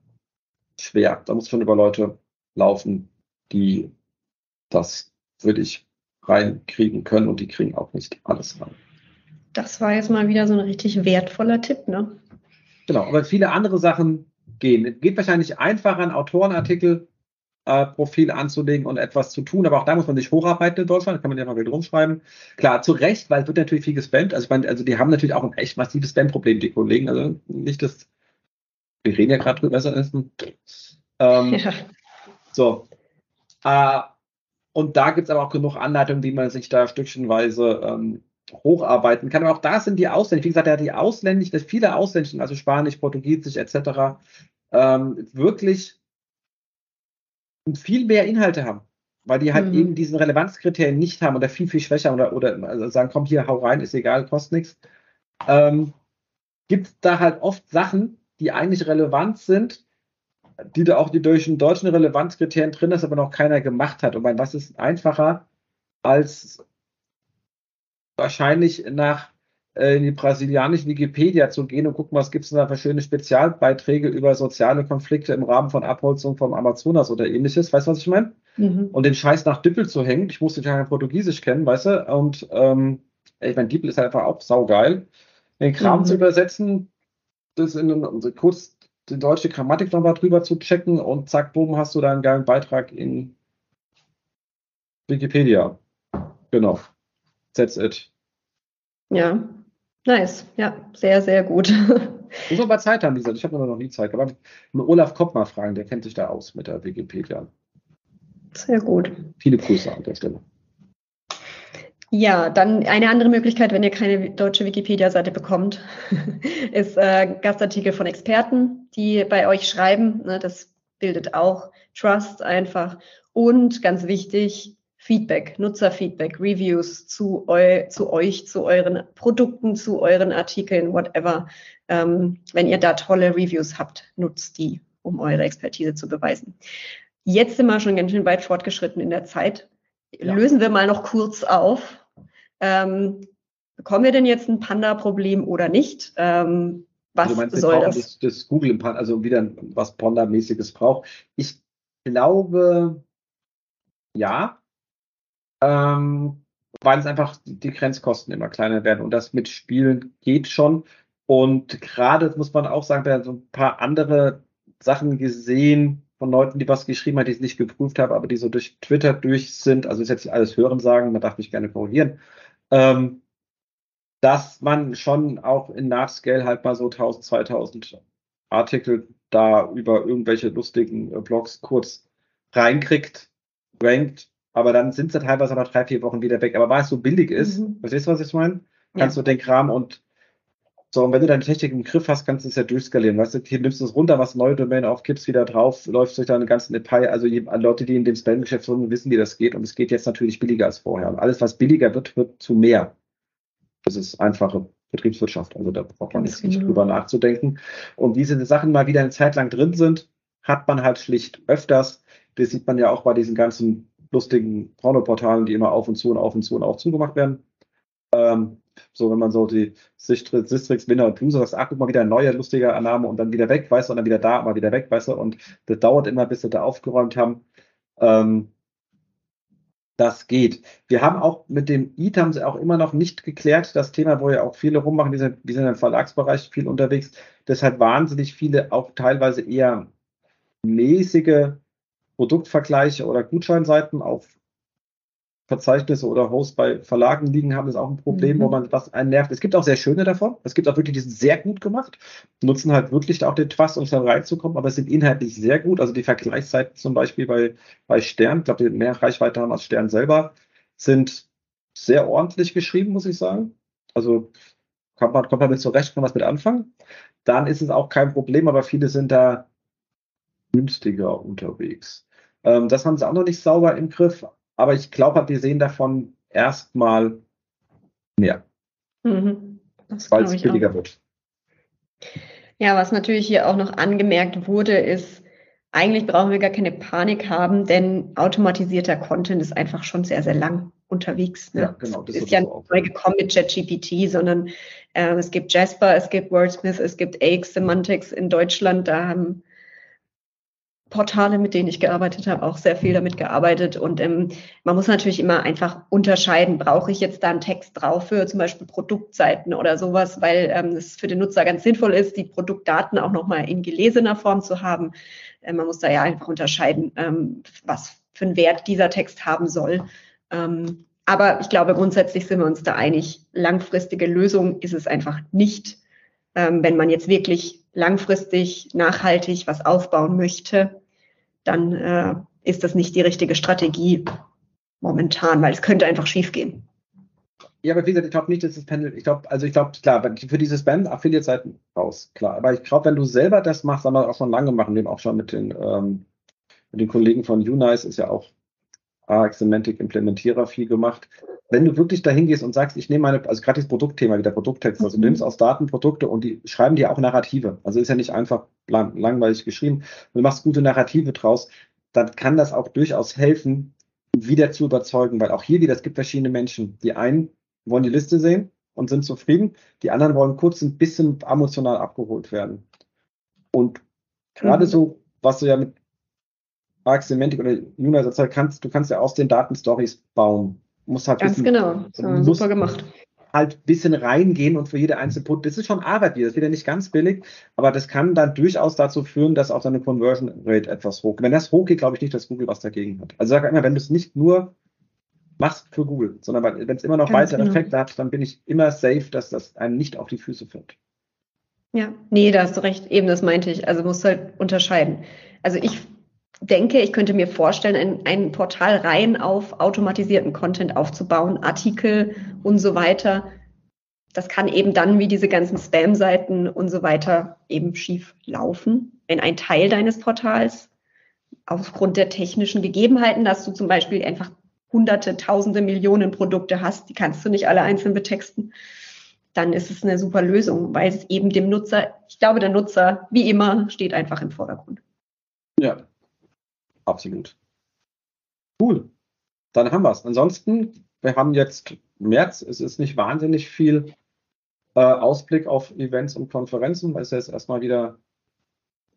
schwer. Da muss schon über Leute laufen, die das wirklich reinkriegen können und die kriegen auch nicht alles rein. Das war jetzt mal wieder so ein richtig wertvoller Tipp, ne? Genau, aber viele andere Sachen gehen. Geht wahrscheinlich einfacher, einen Autorenartikel äh, Profil anzulegen und etwas zu tun, aber auch da muss man sich hocharbeiten in Deutschland, da kann man ja mal wieder rumschreiben. Klar, zu Recht, weil es wird natürlich viel gespammt. Also, ich meine, also die haben natürlich auch ein echt massives Spam-Problem, die Kollegen. Also nicht das wir reden ja gerade drüber, besser ist. Ähm, ja. So. Äh, und da gibt es aber auch genug Anleitungen, wie man sich da stückchenweise ähm, hocharbeiten kann. Aber auch da sind die Ausländischen, wie gesagt, ja, die Ausländischen, viele Ausländischen, also Spanisch, Portugiesisch etc., ähm, wirklich viel mehr Inhalte haben, weil die halt mhm. eben diesen Relevanzkriterien nicht haben oder viel, viel schwächer oder, oder also sagen, komm hier, hau rein, ist egal, kostet nichts. Ähm, gibt da halt oft Sachen, die eigentlich relevant sind, die da auch die deutschen, deutschen Relevanzkriterien drin ist, aber noch keiner gemacht hat. Und mein, was ist einfacher, als wahrscheinlich nach äh, in die brasilianische Wikipedia zu gehen und gucken, was gibt es da für schöne Spezialbeiträge über soziale Konflikte im Rahmen von Abholzung vom Amazonas oder ähnliches. Weißt du, was ich meine? Mhm. Und den Scheiß nach Dippel zu hängen. Ich musste ja Portugiesisch kennen, weißt du? Und ähm, ich meine, Dippel ist halt einfach auch saugeil. Den Kram mhm. zu übersetzen, das in also kurz die deutsche Grammatik nochmal drüber zu checken und zack, boom, hast du da einen geilen Beitrag in Wikipedia. Genau. That's it. Ja, nice. Ja, sehr, sehr gut. Muss aber Zeit haben, Lisa. Ich habe noch nie Zeit. Aber Olaf Kopp mal fragen, der kennt sich da aus mit der Wikipedia. Sehr gut. Viele Grüße an der Stelle. Ja, dann eine andere Möglichkeit, wenn ihr keine deutsche Wikipedia-Seite bekommt, ist äh, Gastartikel von Experten, die bei euch schreiben. Ne, das bildet auch Trust einfach. Und ganz wichtig, Feedback, Nutzerfeedback, Reviews zu, eu, zu euch, zu euren Produkten, zu euren Artikeln, whatever. Ähm, wenn ihr da tolle Reviews habt, nutzt die, um eure Expertise zu beweisen. Jetzt sind wir schon ganz schön weit fortgeschritten in der Zeit ja. lösen wir mal noch kurz auf. Ähm, bekommen wir denn jetzt ein Panda-Problem oder nicht? Ähm, was also meinst, soll das? das? Das Google im Panda, also wieder was Panda-mäßiges braucht. Ich glaube, ja, ähm, weil es einfach die Grenzkosten immer kleiner werden und das mit Spielen geht schon. Und gerade muss man auch sagen, da so ein paar andere Sachen gesehen, von Leuten, die was geschrieben haben, die es nicht geprüft haben, aber die so durch Twitter durch sind, also ist jetzt alles Hören sagen, man darf mich gerne korrigieren, ähm, dass man schon auch in Nachscale halt mal so 1000, 2000 Artikel da über irgendwelche lustigen äh, Blogs kurz reinkriegt, rankt, aber dann sind sie teilweise nach drei, vier Wochen wieder weg. Aber weil es so billig ist, mhm. verstehst du, was ich meine? Kannst ja. du den Kram und so, und wenn du deine Technik im Griff hast, kannst du es ja durchskalieren. Weißt du, hier nimmst du es runter, was neue Domain auf, kippst wieder drauf, läufst durch deine ganzen Detail. Also Leute, die in dem Spam-Geschäft sind, wissen, wie das geht. Und es geht jetzt natürlich billiger als vorher. Und alles, was billiger wird, wird zu mehr. Das ist einfache Betriebswirtschaft. Also da braucht man jetzt nicht genau. drüber nachzudenken. Und wie diese Sachen mal wieder eine Zeit lang drin sind, hat man halt schlicht öfters. Das sieht man ja auch bei diesen ganzen lustigen Pornoportalen, die immer auf und zu und auf und zu und auch zugemacht werden. Ähm, so, wenn man so die Sistrix, Winner und Blues sagt, ach, guck mal, wieder ein neuer, lustiger Name und dann wieder weg, weißt du, und dann wieder da, mal wieder weg, weißt du, und das dauert immer, bis sie da aufgeräumt haben. Ähm, das geht. Wir haben auch mit dem EAT haben sie auch immer noch nicht geklärt, das Thema, wo ja auch viele rummachen, die sind, die sind im Verlagsbereich viel unterwegs, deshalb wahnsinnig viele auch teilweise eher mäßige Produktvergleiche oder Gutscheinseiten auf Verzeichnisse oder Hosts bei Verlagen liegen haben, ist auch ein Problem, mhm. wo man was einen nervt. Es gibt auch sehr schöne davon. Es gibt auch wirklich, die sind sehr gut gemacht, nutzen halt wirklich auch den Twast, um dann reinzukommen, aber sind inhaltlich sehr gut. Also die Vergleichszeiten zum Beispiel bei, bei Stern, ich glaube, die mehr Reichweite haben als Stern selber, sind sehr ordentlich geschrieben, muss ich sagen. Also kommt man, kommt man mit zurecht, kann man was mit anfangen. Dann ist es auch kein Problem, aber viele sind da günstiger unterwegs. Ähm, das haben sie auch noch nicht sauber im Griff, aber ich glaube, wir sehen davon erstmal mehr. Mhm. Weil es billiger auch. wird. Ja, was natürlich hier auch noch angemerkt wurde, ist, eigentlich brauchen wir gar keine Panik haben, denn automatisierter Content ist einfach schon sehr, sehr lang unterwegs. Ne? Ja, genau. Das ist ja nicht neu gekommen mit ChatGPT, sondern äh, es gibt Jasper, es gibt Wordsmith, es gibt AX Semantics in Deutschland. Da haben Portale, mit denen ich gearbeitet habe, auch sehr viel damit gearbeitet. Und ähm, man muss natürlich immer einfach unterscheiden, brauche ich jetzt da einen Text drauf für zum Beispiel Produktseiten oder sowas, weil ähm, es für den Nutzer ganz sinnvoll ist, die Produktdaten auch nochmal in gelesener Form zu haben. Äh, man muss da ja einfach unterscheiden, ähm, was für einen Wert dieser Text haben soll. Ähm, aber ich glaube, grundsätzlich sind wir uns da einig, langfristige Lösung ist es einfach nicht, ähm, wenn man jetzt wirklich langfristig nachhaltig was aufbauen möchte, dann äh, ist das nicht die richtige Strategie momentan, weil es könnte einfach schiefgehen. Ja, aber wie gesagt, ich glaube nicht, dass das Pendel, ich glaube, also ich glaube, klar, für diese Spam-Affiliate-Seiten raus, klar. Aber ich glaube, wenn du selber das machst, haben wir auch schon lange machen, eben auch schon mit den, ähm, mit den Kollegen von Unice ist ja auch AX Semantic Implementierer viel gemacht wenn du wirklich dahin gehst und sagst, ich nehme meine, also gerade das Produktthema, wieder Produkttext, also mhm. du nimmst aus Daten Produkte und die schreiben dir auch Narrative. Also ist ja nicht einfach lang, langweilig geschrieben. Du machst gute Narrative draus, dann kann das auch durchaus helfen, wieder zu überzeugen, weil auch hier wieder, es gibt verschiedene Menschen. Die einen wollen die Liste sehen und sind zufrieden, die anderen wollen kurz ein bisschen emotional abgeholt werden. Und gerade mhm. so, was du ja mit Arc Semantic oder Universal kannst, du kannst ja aus den Daten Stories bauen muss halt Ganz bisschen, genau, so, super gemacht. Halt ein bisschen reingehen und für jede einzelne Punkt, das ist schon Arbeit wieder, das ist wieder nicht ganz billig, aber das kann dann durchaus dazu führen, dass auch deine Conversion Rate etwas hoch. Wenn das hochgeht, glaube ich nicht, dass Google was dagegen hat. Also sag immer, wenn du es nicht nur machst für Google, sondern wenn es immer noch Ganz weitere genau. Effekte hat, dann bin ich immer safe, dass das einem nicht auf die Füße fällt. Ja, nee, da hast du recht. Eben das meinte ich. Also musst halt unterscheiden. Also ich denke, ich könnte mir vorstellen, ein, ein Portal rein auf automatisierten Content aufzubauen, Artikel und so weiter. Das kann eben dann wie diese ganzen Spam-Seiten und so weiter eben schief laufen, wenn ein Teil deines Portals aufgrund der technischen Gegebenheiten, dass du zum Beispiel einfach hunderte, tausende, Millionen Produkte hast, die kannst du nicht alle einzeln betexten, dann ist es eine super Lösung, weil es eben dem Nutzer, ich glaube, der Nutzer, wie immer, steht einfach im Vordergrund. Ja, Absolut. Cool. Dann haben wir es. Ansonsten, wir haben jetzt März, es ist nicht wahnsinnig viel äh, Ausblick auf Events und Konferenzen, weil es ist erstmal wieder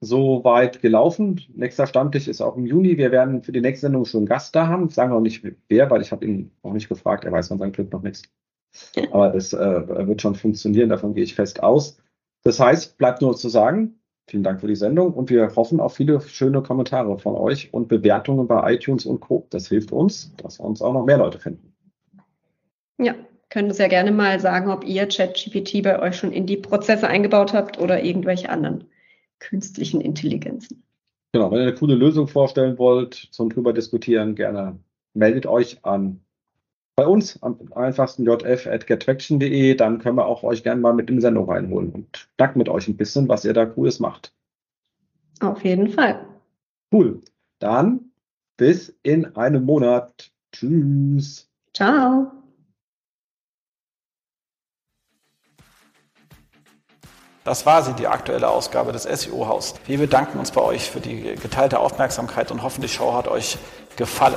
so weit gelaufen. Nächster Stammtisch ist auch im Juni. Wir werden für die nächste Sendung schon einen Gast da haben. Ich sage noch nicht wer, weil ich habe ihn noch nicht gefragt. Er weiß von seinem Glück noch nichts. Aber das äh, wird schon funktionieren. Davon gehe ich fest aus. Das heißt, bleibt nur zu sagen, Vielen Dank für die Sendung und wir hoffen auf viele schöne Kommentare von euch und Bewertungen bei iTunes und Co. Das hilft uns, dass uns auch noch mehr Leute finden. Ja, könnt uns ja gerne mal sagen, ob ihr ChatGPT bei euch schon in die Prozesse eingebaut habt oder irgendwelche anderen künstlichen Intelligenzen. Genau, wenn ihr eine coole Lösung vorstellen wollt, zum drüber diskutieren, gerne meldet euch an bei uns am einfachsten jf.gettraction.de, dann können wir auch euch gerne mal mit in Sendung reinholen und schnacken mit euch ein bisschen, was ihr da Cooles macht. Auf jeden Fall. Cool. Dann bis in einem Monat. Tschüss. Ciao. Das war sie, die aktuelle Ausgabe des SEO-Haus. Wir bedanken uns bei euch für die geteilte Aufmerksamkeit und hoffen, die Show hat euch gefallen.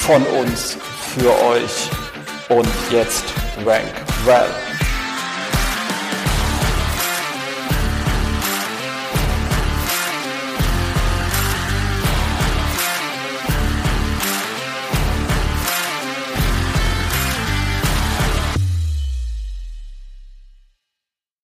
von uns für euch. Und jetzt Rank Well.